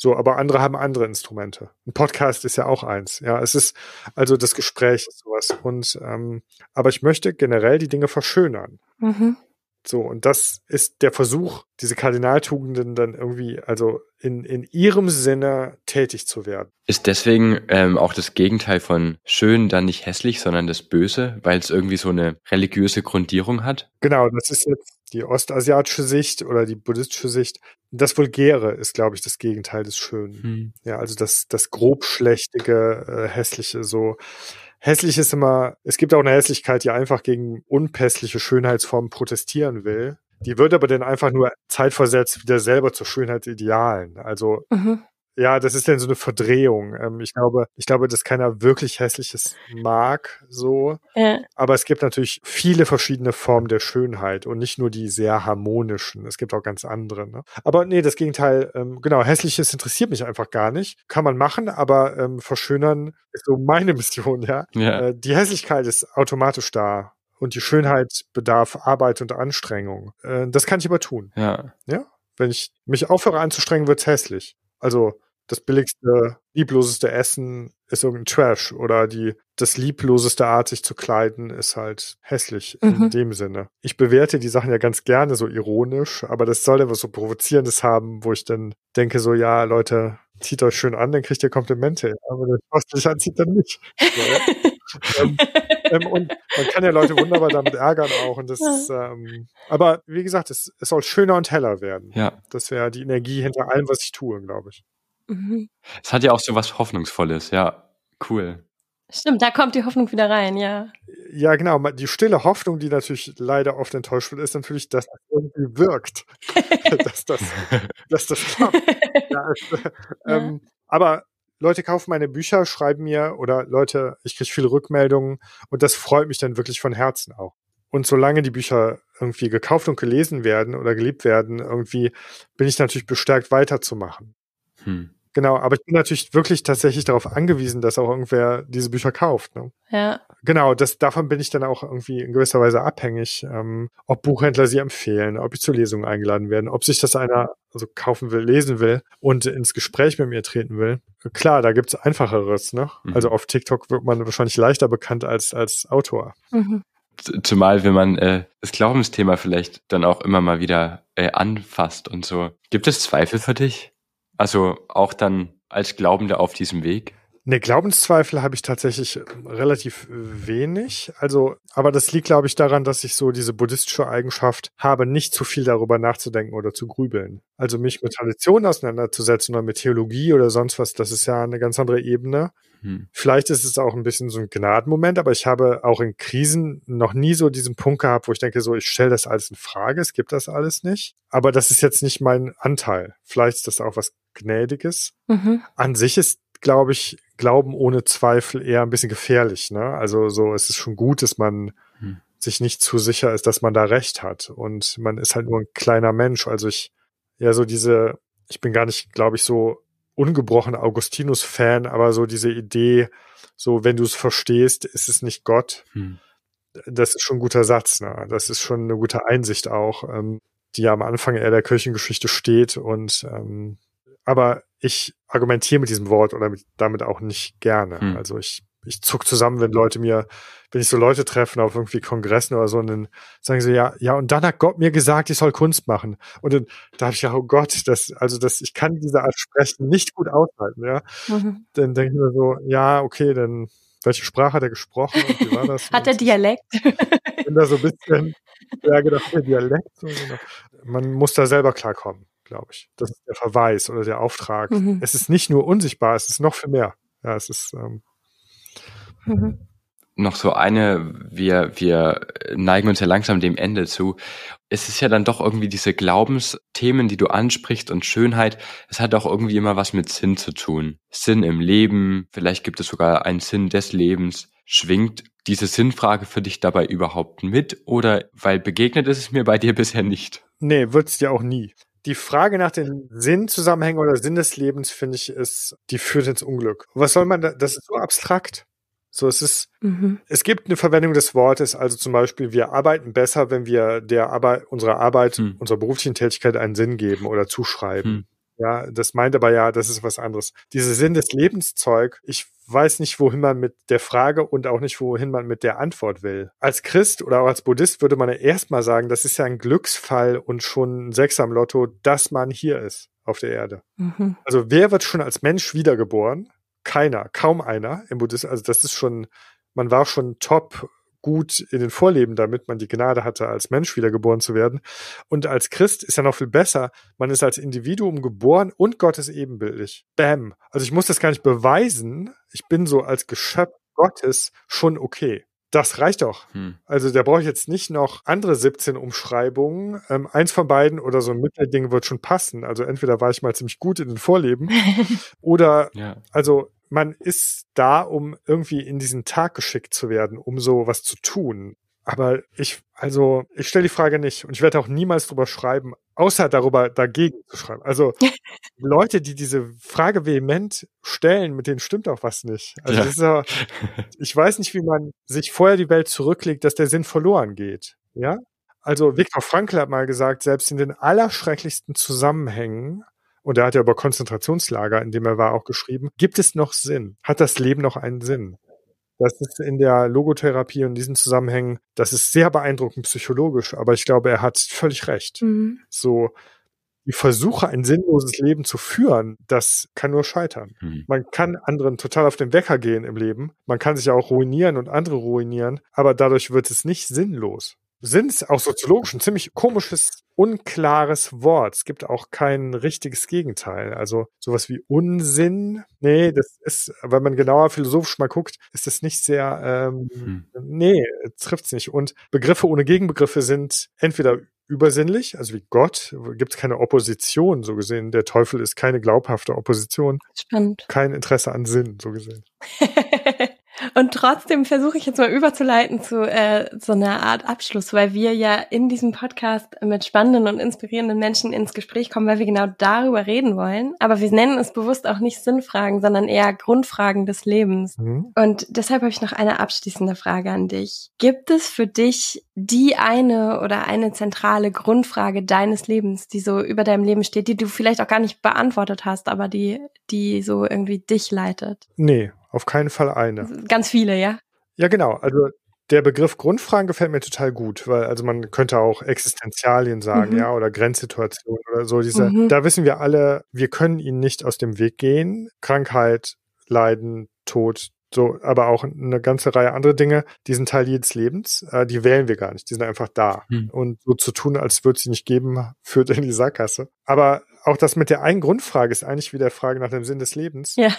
So, aber andere haben andere Instrumente. Ein Podcast ist ja auch eins. Ja, es ist also das Gespräch ist sowas. Und ähm, aber ich möchte generell die Dinge verschönern. Mhm. So, und das ist der Versuch, diese Kardinaltugenden dann irgendwie, also in, in ihrem Sinne tätig zu werden. Ist deswegen ähm, auch das Gegenteil von schön dann nicht hässlich, sondern das Böse, weil es irgendwie so eine religiöse Grundierung hat? Genau, das ist jetzt die ostasiatische Sicht oder die buddhistische Sicht. Das Vulgäre ist, glaube ich, das Gegenteil des Schönen. Hm. Ja, also das, das grobschlächtige, äh, hässliche, so. Hässlich ist immer, es gibt auch eine Hässlichkeit, die einfach gegen unpässliche Schönheitsformen protestieren will. Die wird aber dann einfach nur zeitversetzt wieder selber zu Schönheitsidealen. Also, Mhm. Ja, das ist dann so eine Verdrehung. Ähm, ich glaube, ich glaube, dass keiner wirklich Hässliches mag, so. Ja. Aber es gibt natürlich viele verschiedene Formen der Schönheit und nicht nur die sehr harmonischen. Es gibt auch ganz andere. Ne? Aber nee, das Gegenteil, ähm, genau, hässliches interessiert mich einfach gar nicht. Kann man machen, aber ähm, verschönern ist so meine Mission, ja. Ja. Äh, die Hässlichkeit ist automatisch da und die Schönheit bedarf Arbeit und Anstrengung. Äh, das kann ich aber tun. ja. Ja, wenn ich mich aufhöre anzustrengen, wird's hässlich. Also das billigste, liebloseste Essen ist irgendein Trash oder die das liebloseste Art, sich zu kleiden, ist halt hässlich in Mhm. dem Sinne. Ich bewerte die Sachen ja ganz gerne so ironisch, aber das soll ja was so Provozierendes haben, wo ich dann denke so, ja, Leute, zieht euch schön an, dann kriegt ihr Komplimente. Aber wenn was sich anzieht, dann nicht. So, ja. ähm, ähm, und man kann ja Leute wunderbar damit ärgern auch. Und das, ähm, aber wie gesagt, es, es soll schöner und heller werden. Ja. Das wäre die Energie hinter allem, was ich tue, glaube ich. Mhm. Es hat ja auch so was Hoffnungsvolles, ja. Cool. Stimmt, da kommt die Hoffnung wieder rein, ja. Ja, genau. Die stille Hoffnung, die natürlich leider oft enttäuscht wird, ist natürlich, dass das irgendwie wirkt. dass, das, dass das klappt. Ja, es, äh, ähm, aber Leute kaufen meine Bücher, schreiben mir oder Leute, ich kriege viele Rückmeldungen und das freut mich dann wirklich von Herzen auch. Und solange die Bücher irgendwie gekauft und gelesen werden oder geliebt werden, irgendwie bin ich natürlich bestärkt weiterzumachen. Hm. Genau, aber ich bin natürlich wirklich tatsächlich darauf angewiesen, dass auch irgendwer diese Bücher kauft. Ne? Ja. Genau, das, davon bin ich dann auch irgendwie in gewisser Weise abhängig, ähm, ob Buchhändler sie empfehlen, ob ich zur Lesung eingeladen werde, ob sich das einer also kaufen will, lesen will und ins Gespräch mit mir treten will. Klar, da gibt's einfacheres. Ne? Mhm. Also auf TikTok wird man wahrscheinlich leichter bekannt als als Autor. Mhm. Zumal, wenn man äh, das Glaubensthema vielleicht dann auch immer mal wieder äh, anfasst und so. Gibt es Zweifel für dich? Also auch dann als Glaubende auf diesem Weg? Ne, Glaubenszweifel habe ich tatsächlich relativ wenig. Also, aber das liegt, glaube ich, daran, dass ich so diese buddhistische Eigenschaft habe, nicht zu viel darüber nachzudenken oder zu grübeln. Also mich mit Tradition auseinanderzusetzen oder mit Theologie oder sonst was, das ist ja eine ganz andere Ebene. Hm. Vielleicht ist es auch ein bisschen so ein Gnadenmoment, aber ich habe auch in Krisen noch nie so diesen Punkt gehabt, wo ich denke, so, ich stelle das alles in Frage, es gibt das alles nicht. Aber das ist jetzt nicht mein Anteil. Vielleicht ist das auch was Gnädiges. Mhm. An sich ist, glaube ich, Glauben ohne Zweifel eher ein bisschen gefährlich. Ne? Also so, es ist schon gut, dass man Hm. sich nicht zu sicher ist, dass man da recht hat. Und man ist halt nur ein kleiner Mensch. Also ich, ja, so diese, ich bin gar nicht, glaube ich, so ungebrochen Augustinus-Fan, aber so diese Idee, so wenn du es verstehst, ist es nicht Gott. Hm. Das ist schon ein guter Satz. Ne? Das ist schon eine gute Einsicht auch, ähm, die ja am Anfang eher der Kirchengeschichte steht. Und ähm, aber ich argumentiere mit diesem Wort oder mit, damit auch nicht gerne. Hm. Also ich, ich zuck zusammen, wenn Leute mir, wenn ich so Leute treffen auf irgendwie Kongressen oder so, und dann sagen sie, ja, ja, und dann hat Gott mir gesagt, ich soll Kunst machen. Und dann da habe ich ja, oh Gott, das, also das, ich kann diese Art Sprechen nicht gut aushalten, ja. Mhm. Dann denke ich mir so, ja, okay, dann welche Sprache hat er gesprochen und wie war das? Hat der Und Dialekt? ich bin da so ein bisschen, ja, genau, der Dialekt. So, genau. Man muss da selber klarkommen, glaube ich. Das ist der Verweis oder der Auftrag. Mhm. Es ist nicht nur unsichtbar, es ist noch viel mehr. Ja, es ist, ähm, Mhm. noch so eine, wir, wir neigen uns ja langsam dem Ende zu. Es ist ja dann doch irgendwie diese Glaubensthemen, die du ansprichst und Schönheit. Es hat auch irgendwie immer was mit Sinn zu tun. Sinn im Leben, vielleicht gibt es sogar einen Sinn des Lebens. Schwingt diese Sinnfrage für dich dabei überhaupt mit oder weil begegnet ist es mir bei dir bisher nicht? nee, wird's dir auch nie. Die Frage nach den Sinnzusammenhängen oder Sinn des Lebens, finde ich, ist, die führt ins Unglück. Was soll man da, das ist so abstrakt. So, es ist, Mhm. Es gibt eine Verwendung des Wortes, also zum Beispiel, wir arbeiten besser, wenn wir der Arbeit, unserer Arbeit, Hm. unserer beruflichen Tätigkeit einen Sinn geben oder zuschreiben. Hm. Ja, das meint aber ja, das ist was anderes. Diese Sinn des Lebenszeug, ich weiß nicht, wohin man mit der Frage und auch nicht, wohin man mit der Antwort will. Als Christ oder auch als Buddhist würde man ja erstmal sagen, das ist ja ein Glücksfall und schon ein Sechser am Lotto, dass man hier ist auf der Erde. Mhm. Also wer wird schon als Mensch wiedergeboren? Keiner, kaum einer im Buddhismus. Also das ist schon, man war schon top gut in den Vorleben, damit man die Gnade hatte, als Mensch wiedergeboren zu werden. Und als Christ ist ja noch viel besser. Man ist als Individuum geboren und Gott ist ebenbildlich. Bam. Also ich muss das gar nicht beweisen. Ich bin so als Geschöpf Gottes schon okay. Das reicht doch. Hm. Also da brauche ich jetzt nicht noch andere 17 Umschreibungen. Ähm, eins von beiden oder so ein Mittelding wird schon passen. Also entweder war ich mal ziemlich gut in den Vorleben oder Ja. also man ist da, um irgendwie in diesen Tag geschickt zu werden, um so was zu tun. Aber ich, also, ich stelle die Frage nicht und ich werde auch niemals drüber schreiben, außer darüber dagegen zu schreiben. Also Leute, die diese Frage vehement stellen, mit denen stimmt auch was nicht. Also Ja. das ist ja, ich weiß nicht, wie man sich vorher die Welt zurücklegt, dass der Sinn verloren geht. Ja? Also Viktor Frankl hat mal gesagt, selbst in den allerschrecklichsten Zusammenhängen, und er hat ja über Konzentrationslager, in dem er war, auch geschrieben, gibt es noch Sinn? Hat das Leben noch einen Sinn? Das ist in der Logotherapie und in diesen Zusammenhängen, das ist sehr beeindruckend psychologisch, aber ich glaube, er hat völlig recht. Mhm. So, die Versuche, ein sinnloses Leben zu führen, das kann nur scheitern. Hm. Man kann anderen total auf den Wecker gehen im Leben. Man kann sich auch ruinieren und andere ruinieren, aber dadurch wird es nicht sinnlos. Sinn ist auch soziologisch ein ziemlich komisches, unklares Wort. Es gibt auch kein richtiges Gegenteil. Also sowas wie Unsinn. Nee, das ist, wenn man genauer philosophisch mal guckt, ist das nicht sehr, ähm, Hm. nee, trifft's nicht. Und Begriffe ohne Gegenbegriffe sind entweder übersinnlich, also wie Gott, gibt es keine Opposition, so gesehen. Der Teufel ist keine glaubhafte Opposition, Spannend. kein Interesse an Sinn, so gesehen. Und trotzdem versuche ich jetzt mal überzuleiten zu äh, so einer Art Abschluss, weil wir ja in diesem Podcast mit spannenden und inspirierenden Menschen ins Gespräch kommen, weil wir genau darüber reden wollen. Aber wir nennen es bewusst auch nicht Sinnfragen, sondern eher Grundfragen des Lebens. Mhm. Und deshalb habe ich noch eine abschließende Frage an dich. Gibt es für dich die eine oder eine zentrale Grundfrage deines Lebens, die so über deinem Leben steht, die du vielleicht auch gar nicht beantwortet hast, aber die, die so irgendwie dich leitet? Nee, auf keinen Fall eine. Ganz viele, ja? Ja, genau. Also der Begriff Grundfragen gefällt mir total gut, weil also man könnte auch Existenzialien sagen, mhm. ja, oder Grenzsituationen oder so. Diese, mhm. da wissen wir alle, wir können ihnen nicht aus dem Weg gehen. Krankheit, Leiden, Tod, so, aber auch eine ganze Reihe andere Dinge, die sind Teil jedes Lebens, äh, die wählen wir gar nicht, die sind einfach da. Mhm. Und so zu tun, als würde sie nicht geben, führt in die Sackgasse. Aber auch das mit der einen Grundfrage ist eigentlich wieder Frage nach dem Sinn des Lebens. Ja.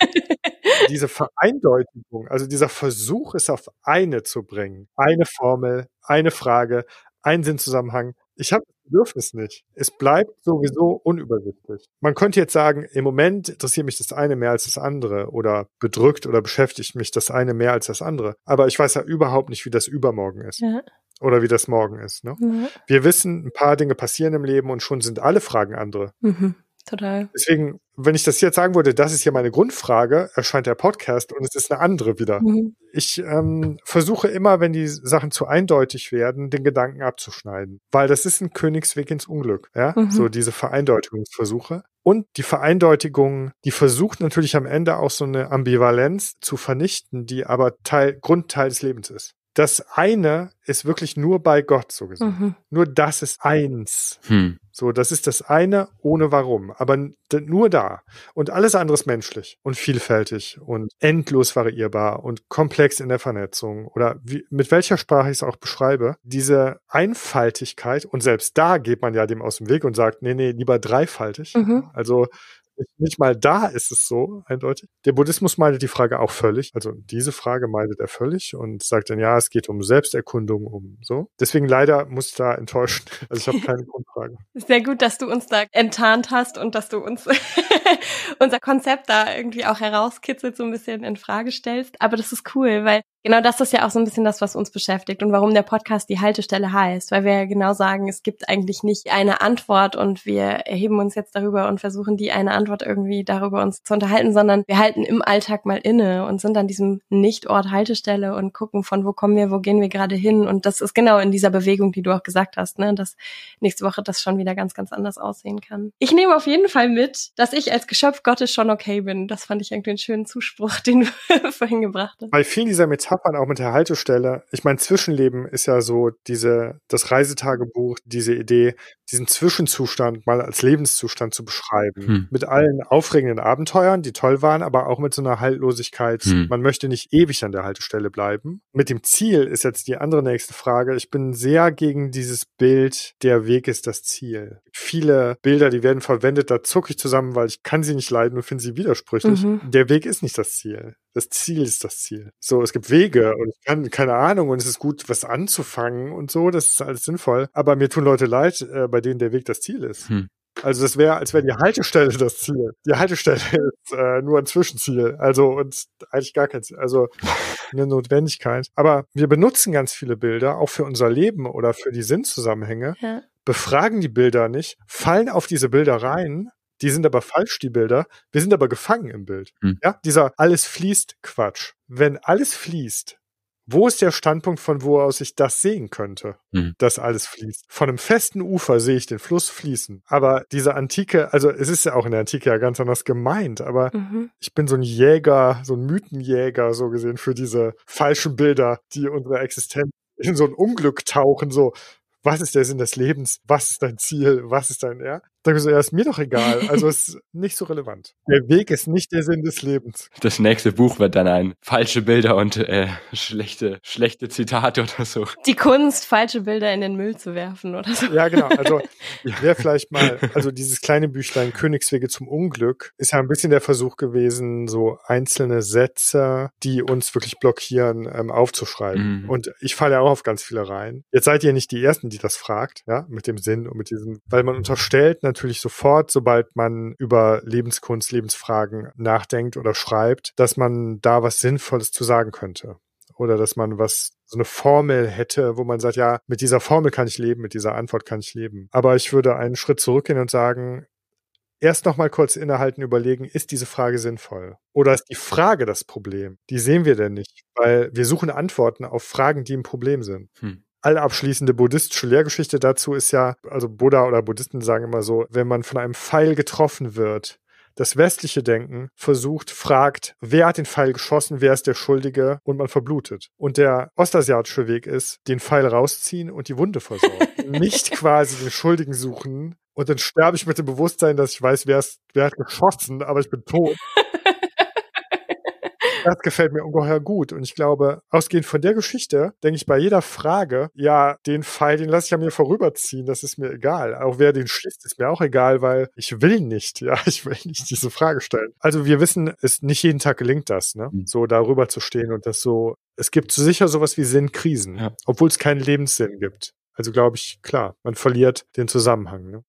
diese Vereindeutigung, also dieser Versuch, es auf eine zu bringen, eine Formel, eine Frage, ein Sinnzusammenhang. Ich habe das Bedürfnis nicht. Es bleibt sowieso unübersichtlich. Man könnte jetzt sagen, im Moment interessiert mich das eine mehr als das andere oder bedrückt oder beschäftigt mich das eine mehr als das andere. Aber ich weiß ja überhaupt nicht, wie das übermorgen ist. Ja. Oder wie das morgen ist. Ne? Ja. Wir wissen, ein paar Dinge passieren im Leben und schon sind alle Fragen andere. Mhm. Total. Deswegen, wenn ich das jetzt sagen würde, das ist hier meine Grundfrage, erscheint der Podcast und es ist eine andere wieder. Mhm. Ich ähm, versuche immer, wenn die Sachen zu eindeutig werden, den Gedanken abzuschneiden, weil das ist ein Königsweg ins Unglück. Ja, mhm. so diese Vereindeutigungsversuche. Und die Vereindeutigung, die versucht natürlich am Ende auch so eine Ambivalenz zu vernichten, die aber Teil, Grundteil des Lebens ist das eine ist wirklich nur bei Gott so gesehen. Mhm. Nur das ist eins. Hm. So, das ist das eine ohne warum, aber nur da. Und alles andere ist menschlich und vielfältig und endlos variierbar und komplex in der Vernetzung oder wie, mit welcher Sprache ich es auch beschreibe. Diese Einfaltigkeit und selbst da geht man ja dem aus dem Weg und sagt, nee, nee, lieber dreifaltig. Mhm. Also nicht mal da ist es so eindeutig. Der Buddhismus meidet die Frage auch völlig. Also diese Frage meidet er völlig und sagt dann, ja, es geht um Selbsterkundung, um so. Deswegen leider muss ich da enttäuschen. Also ich habe keine Grundfrage. Sehr gut, dass du uns da enttarnt hast und dass du uns unser Konzept da irgendwie auch herauskitzelt, so ein bisschen in Frage stellst. Aber das ist cool, weil genau das ist ja auch so ein bisschen das, was uns beschäftigt und warum der Podcast die Haltestelle heißt, weil wir ja genau sagen, es gibt eigentlich nicht eine Antwort und wir erheben uns jetzt darüber und versuchen die eine Antwort irgendwie darüber uns zu unterhalten, sondern wir halten im Alltag mal inne und sind an diesem Nichtort Haltestelle und gucken von wo kommen wir, wo gehen wir gerade hin und das ist genau in dieser Bewegung, die du auch gesagt hast, ne, dass nächste Woche das schon wieder ganz, ganz anders aussehen kann. Ich nehme auf jeden Fall mit, dass ich als Geschöpf Gottes schon okay bin. Das fand ich irgendwie einen schönen Zuspruch, den du vorhin gebracht hast. Bei vielen dieser Metaphern Metaphern auch mit der Haltestelle. Ich meine, Zwischenleben ist ja so diese, das Reisetagebuch, diese Idee, diesen Zwischenzustand mal als Lebenszustand zu beschreiben. Hm. Mit allen aufregenden Abenteuern, die toll waren, aber auch mit so einer Haltlosigkeit. Hm. Man möchte nicht ewig an der Haltestelle bleiben. Mit dem Ziel ist jetzt die andere nächste Frage. Ich bin sehr gegen dieses Bild, der Weg ist das Ziel. Viele Bilder, die werden verwendet, da zucke ich zusammen, weil ich kann sie nicht leiden und finde sie widersprüchlich. Mhm. Der Weg ist nicht das Ziel. Das Ziel ist das Ziel. So, es gibt Wege und ich kann, keine Ahnung, und es ist gut, was anzufangen und so, das ist alles sinnvoll. Aber mir tun Leute leid, äh, bei denen der Weg das Ziel ist. Hm. Also das wäre, als wäre die Haltestelle das Ziel. Die Haltestelle ist äh, nur ein Zwischenziel. Also und eigentlich gar kein Ziel. Also eine Notwendigkeit. Aber wir benutzen ganz viele Bilder, auch für unser Leben oder für die Sinnzusammenhänge. Ja. Befragen die Bilder nicht, fallen auf diese Bilder rein die sind aber falsch, die Bilder. Wir sind aber gefangen im Bild. Hm. Ja, dieser alles fließt Quatsch. Wenn alles fließt, wo ist der Standpunkt, von wo aus ich das sehen könnte, hm. dass alles fließt? Von einem festen Ufer sehe ich den Fluss fließen. Aber diese Antike, also es ist ja auch in der Antike ja ganz anders gemeint, aber mhm. ich bin so ein Jäger, so ein Mythenjäger, so gesehen, für diese falschen Bilder, die unsere Existenz in so ein Unglück tauchen, so was ist der Sinn des Lebens? Was ist dein Ziel? Was ist dein, ja? Da so, ja, ist mir doch egal. Also ist nicht so relevant. Der Weg ist nicht der Sinn des Lebens. Das nächste Buch wird dann ein falsche Bilder und äh, schlechte, schlechte Zitate oder so. Die Kunst, falsche Bilder in den Müll zu werfen oder so. Ja, genau. Also wäre vielleicht mal, also dieses kleine Büchlein Königswege zum Unglück ist ja ein bisschen der Versuch gewesen, so einzelne Sätze, die uns wirklich blockieren, ähm, aufzuschreiben. Mhm. Und ich falle ja auch auf ganz viele rein. Jetzt seid ihr nicht die Ersten, die das fragt, ja, mit dem Sinn und mit diesem, weil man unterstellt, natürlich sofort, sobald man über Lebenskunst, Lebensfragen nachdenkt oder schreibt, dass man da was Sinnvolles zu sagen könnte. Oder dass man was, so eine Formel hätte, wo man sagt, ja, mit dieser Formel kann ich leben, mit dieser Antwort kann ich leben. Aber ich würde einen Schritt zurückgehen und sagen, erst noch mal kurz innehalten, überlegen, ist diese Frage sinnvoll? Oder ist die Frage das Problem? Die sehen wir denn nicht, weil wir suchen Antworten auf Fragen, die ein Problem sind. Hm allabschließende buddhistische Lehrgeschichte dazu ist ja, also Buddha oder Buddhisten sagen immer so, wenn man von einem Pfeil getroffen wird, das westliche Denken versucht, fragt, wer hat den Pfeil geschossen, wer ist der Schuldige und man verblutet. Und der ostasiatische Weg ist, den Pfeil rausziehen und die Wunde versorgen. Nicht quasi den Schuldigen suchen und dann sterbe ich mit dem Bewusstsein, dass ich weiß, wer, ist, wer hat geschossen, aber ich bin tot. das gefällt mir ungeheuer gut. Und ich glaube, ausgehend von der Geschichte, denke ich bei jeder Frage, ja, den Pfeil, den lasse ich an mir vorüberziehen, das ist mir egal. Auch wer den schießt, ist mir auch egal, weil ich will nicht, ja, ich will nicht diese Frage stellen. Also wir wissen, es nicht jeden Tag gelingt das, ne? Mhm. So darüber zu stehen und das so, es gibt sicher sowas wie Sinnkrisen, ja. obwohl es keinen Lebenssinn gibt. Also glaube ich, klar, man verliert den Zusammenhang. Ne?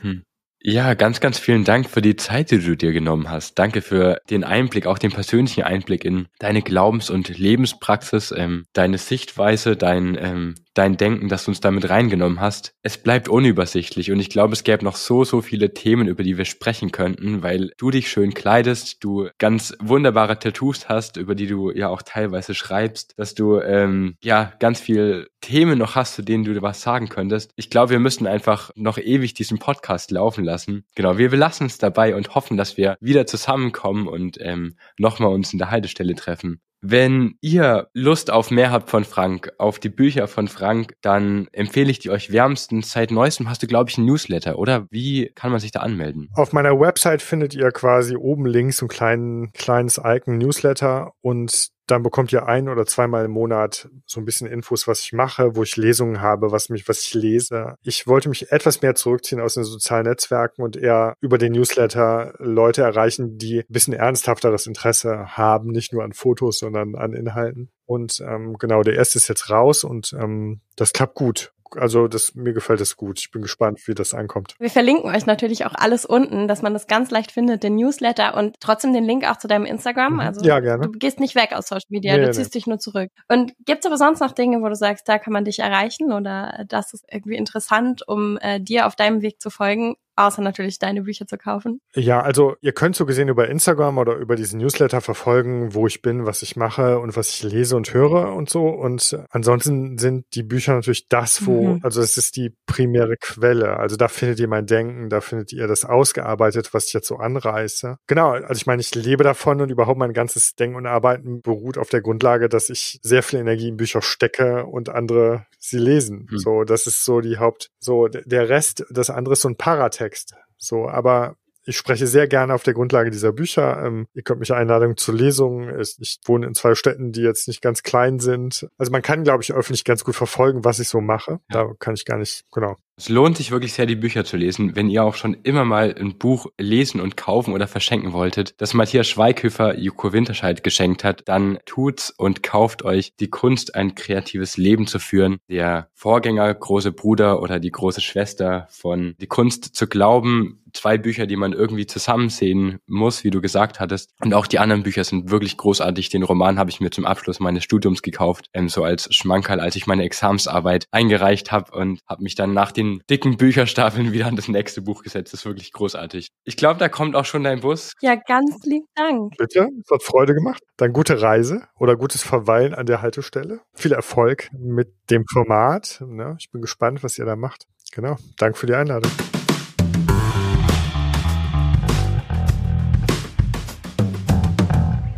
Hm. Ja, ganz, ganz vielen Dank für die Zeit, die du dir genommen hast. Danke für den Einblick, auch den persönlichen Einblick in deine Glaubens- und Lebenspraxis, ähm, deine Sichtweise, dein ähm, dein Denken, dass du uns damit reingenommen hast. Es bleibt unübersichtlich und ich glaube, es gäbe noch so, so viele Themen, über die wir sprechen könnten, weil du dich schön kleidest, du ganz wunderbare Tattoos hast, über die du ja auch teilweise schreibst, dass du ähm, ja ganz viel Themen noch hast, zu denen du was sagen könntest. Ich glaube, wir müssten einfach noch ewig diesen Podcast laufen lassen. Genau, wir belassen es dabei und hoffen, dass wir wieder zusammenkommen und ähm, nochmal uns in der Haltestelle treffen. Wenn ihr Lust auf mehr habt von Frank, auf die Bücher von Frank, dann empfehle ich die euch wärmstens. Seit neuestem hast du, glaube ich, ein Newsletter, oder? Wie kann man sich da anmelden? Auf meiner Website findet ihr quasi oben links ein kleinen, kleines Icon Newsletter und dann bekommt ihr ein oder zweimal im Monat so ein bisschen Infos, was ich mache, wo ich Lesungen habe, was mich, was ich lese. Ich wollte mich etwas mehr zurückziehen aus den sozialen Netzwerken und eher über den Newsletter Leute erreichen, die ein bisschen ernsthafteres Interesse haben, nicht nur an Fotos, sondern an Inhalten. Und ähm, genau, der erste ist jetzt raus und ähm, das klappt gut also das, mir gefällt es gut. Ich bin gespannt, wie das ankommt. Wir verlinken euch natürlich auch alles unten, dass man das ganz leicht findet, den Newsletter und trotzdem den Link auch zu deinem Instagram. Mhm. Also ja, gerne. du gehst nicht weg aus Social Media, nee, du ziehst nee. dich nur zurück. Und gibt's aber sonst noch Dinge, wo du sagst, da kann man dich erreichen oder das ist irgendwie interessant, um äh, dir auf deinem Weg zu folgen? Außer natürlich deine Bücher zu kaufen? Ja, also ihr könnt so gesehen über Instagram oder über diesen Newsletter verfolgen, wo ich bin, was ich mache und was ich lese und höre und so. Und ansonsten sind die Bücher natürlich das, wo, mhm. also es ist die primäre Quelle. Also da findet ihr mein Denken, da findet ihr das ausgearbeitet, was ich jetzt so anreiße. Genau, also ich meine, ich lebe davon und überhaupt mein ganzes Denken und Arbeiten beruht auf der Grundlage, dass ich sehr viel Energie in Bücher stecke und andere sie lesen. Mhm. So, das ist so die Haupt, so der Rest, das andere ist so ein Paratext. Text. So, aber ich spreche sehr gerne auf der Grundlage dieser Bücher. Ähm, ihr könnt mich einladen zu Lesungen. Ich wohne in zwei Städten, die jetzt nicht ganz klein sind. Also man kann, glaube ich, öffentlich ganz gut verfolgen, was ich so mache. Ja. Da kann ich gar nicht, genau. Es lohnt sich wirklich sehr, die Bücher zu lesen. Wenn ihr auch schon immer mal ein Buch lesen und kaufen oder verschenken wolltet, das Matthias Schweighöfer Joko Winterscheid geschenkt hat, dann tut's und kauft euch die Kunst, ein kreatives Leben zu führen. Der Vorgänger, große Bruder oder die große Schwester von Die Kunst zu glauben, zwei Bücher, die man irgendwie zusammen sehen muss, wie du gesagt hattest. Und auch die anderen Bücher sind wirklich großartig. Den Roman habe ich mir zum Abschluss meines Studiums gekauft, ähm, so als Schmankerl, als ich meine Examsarbeit eingereicht habe und habe mich dann nach den dicken Bücherstapeln wieder an das nächste Buch gesetzt. Das ist wirklich großartig. Ich glaube, da kommt auch schon dein Bus. Ja, ganz lieb Dank. Bitte, es hat Freude gemacht. Dann gute Reise oder gutes Verweilen an der Haltestelle. Viel Erfolg mit dem Format. Ja, ich bin gespannt, was ihr da macht. Genau. Danke für die Einladung.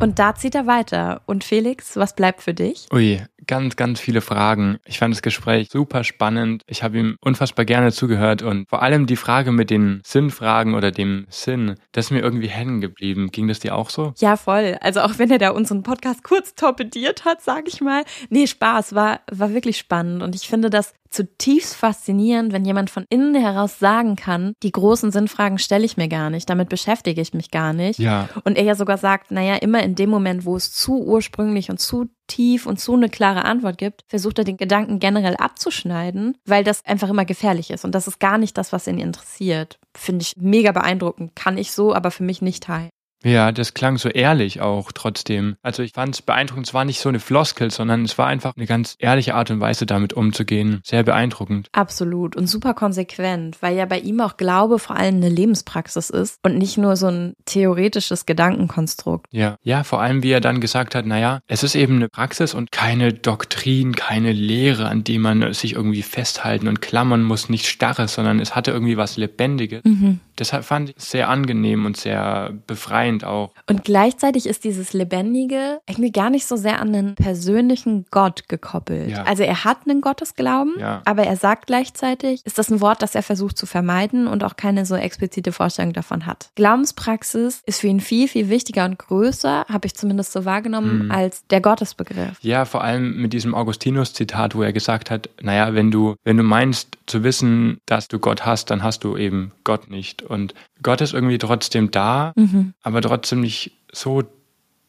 Und da zieht er weiter. Und Felix, was bleibt für dich? Ui, ganz, ganz viele Fragen. Ich fand das Gespräch super spannend. Ich habe ihm unfassbar gerne zugehört und vor allem die Frage mit den Sinnfragen oder dem Sinn, das ist mir irgendwie hängen geblieben. Ging das dir auch so? Ja, voll. Also auch wenn er da unseren Podcast kurz torpediert hat, sage ich mal. Nee, Spaß, war, war wirklich spannend. Und ich finde, das zutiefst faszinierend, wenn jemand von innen heraus sagen kann, die großen Sinnfragen stelle ich mir gar nicht, damit beschäftige ich mich gar nicht. Ja. Und er ja sogar sagt, naja, immer in dem Moment, wo es zu ursprünglich und zu tief und zu eine klare Antwort gibt, versucht er den Gedanken generell abzuschneiden, weil das einfach immer gefährlich ist. Und das ist gar nicht das, was ihn interessiert. Finde ich mega beeindruckend. Kann ich so, aber für mich nicht teilen. Ja, das klang so ehrlich auch trotzdem. Also ich fand es beeindruckend, es war nicht so eine Floskel, sondern es war einfach eine ganz ehrliche Art und Weise, damit umzugehen. Sehr beeindruckend. Absolut und super konsequent, weil ja bei ihm auch Glaube vor allem eine Lebenspraxis ist und nicht nur so ein theoretisches Gedankenkonstrukt. Ja, ja, vor allem wie er dann gesagt hat, naja, es ist eben eine Praxis und keine Doktrin, keine Lehre, an die man sich irgendwie festhalten und klammern muss, nicht starres, sondern es hatte irgendwie was Lebendiges. Mhm. Deshalb fand ich es sehr angenehm und sehr befreiend auch. Und gleichzeitig ist dieses Lebendige irgendwie gar nicht so sehr an einen persönlichen Gott gekoppelt. Ja. Also er hat einen Gottesglauben, Ja. aber er sagt gleichzeitig, ist das ein Wort, das er versucht zu vermeiden und auch keine so explizite Vorstellung davon hat. Glaubenspraxis ist für ihn viel, viel wichtiger und größer, habe ich zumindest so wahrgenommen, Mhm. als der Gottesbegriff. Ja, vor allem mit diesem Augustinus-Zitat, wo er gesagt hat, naja, wenn du, wenn du meinst zu wissen, dass du Gott hast, dann hast du eben Gott nicht. Und Gott ist irgendwie trotzdem da, Mhm. aber trotzdem nicht so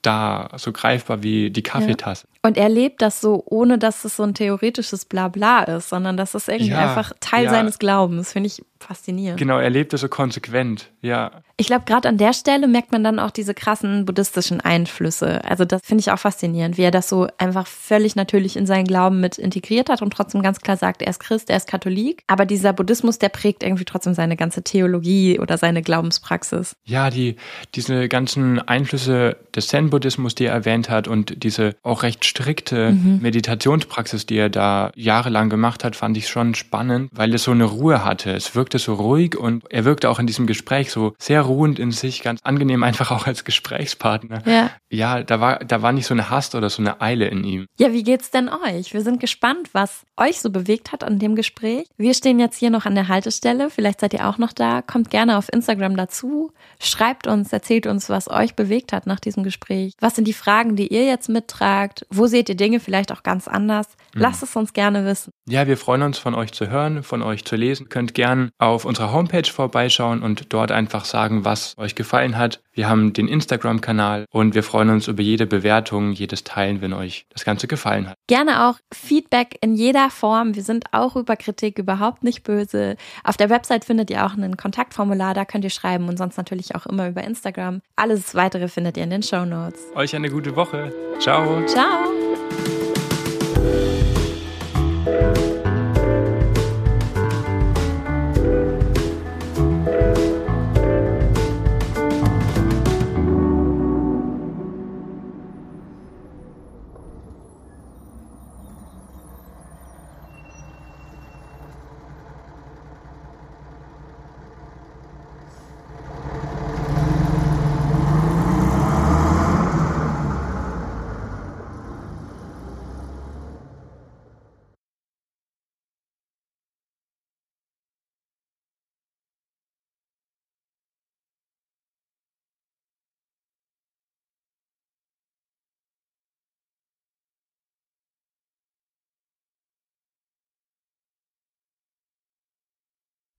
da, so greifbar wie die Kaffeetasse. Und er lebt das so, ohne dass es so ein theoretisches Blabla ist, sondern das ist irgendwie Ja, einfach Teil ja. seines Glaubens. Finde ich faszinierend. Genau, er lebt es so konsequent, ja. Ich glaube, gerade an der Stelle merkt man dann auch diese krassen buddhistischen Einflüsse. Also das finde ich auch faszinierend, wie er das so einfach völlig natürlich in seinen Glauben mit integriert hat und trotzdem ganz klar sagt, er ist Christ, er ist Katholik. Aber dieser Buddhismus, der prägt irgendwie trotzdem seine ganze Theologie oder seine Glaubenspraxis. Ja, die, diese ganzen Einflüsse des Zen-Buddhismus, die er erwähnt hat und diese auch recht strikte Mhm. Meditationspraxis, die er da jahrelang gemacht hat, fand ich schon spannend, weil es so eine Ruhe hatte. Es wirkte so ruhig und er wirkte auch in diesem Gespräch so sehr ruhend in sich, ganz angenehm einfach auch als Gesprächspartner. Ja. Ja, da war, da war nicht so eine Hast oder so eine Eile in ihm. Ja, wie geht's denn euch? Wir sind gespannt, was euch so bewegt hat an dem Gespräch. Wir stehen jetzt hier noch an der Haltestelle. Vielleicht seid ihr auch noch da. Kommt gerne auf Instagram dazu. Schreibt uns, erzählt uns, was euch bewegt hat nach diesem Gespräch. Was sind die Fragen, die ihr jetzt mittragt? Wo seht ihr Dinge vielleicht auch ganz anders? Lasst es uns gerne wissen. Ja, wir freuen uns von euch zu hören, von euch zu lesen. Könnt gern auf unserer Homepage vorbeischauen und dort einfach sagen, was euch gefallen hat. Wir haben den Instagram-Kanal und wir freuen uns über jede Bewertung, jedes Teilen, wenn euch das Ganze gefallen hat. Gerne auch Feedback in jeder Form. Wir sind auch über Kritik überhaupt nicht böse. Auf der Website findet ihr auch ein Kontaktformular, da könnt ihr schreiben und sonst natürlich auch immer über Instagram. Alles weitere findet ihr in den Show Notes. Euch eine gute Woche. Ciao. Ciao!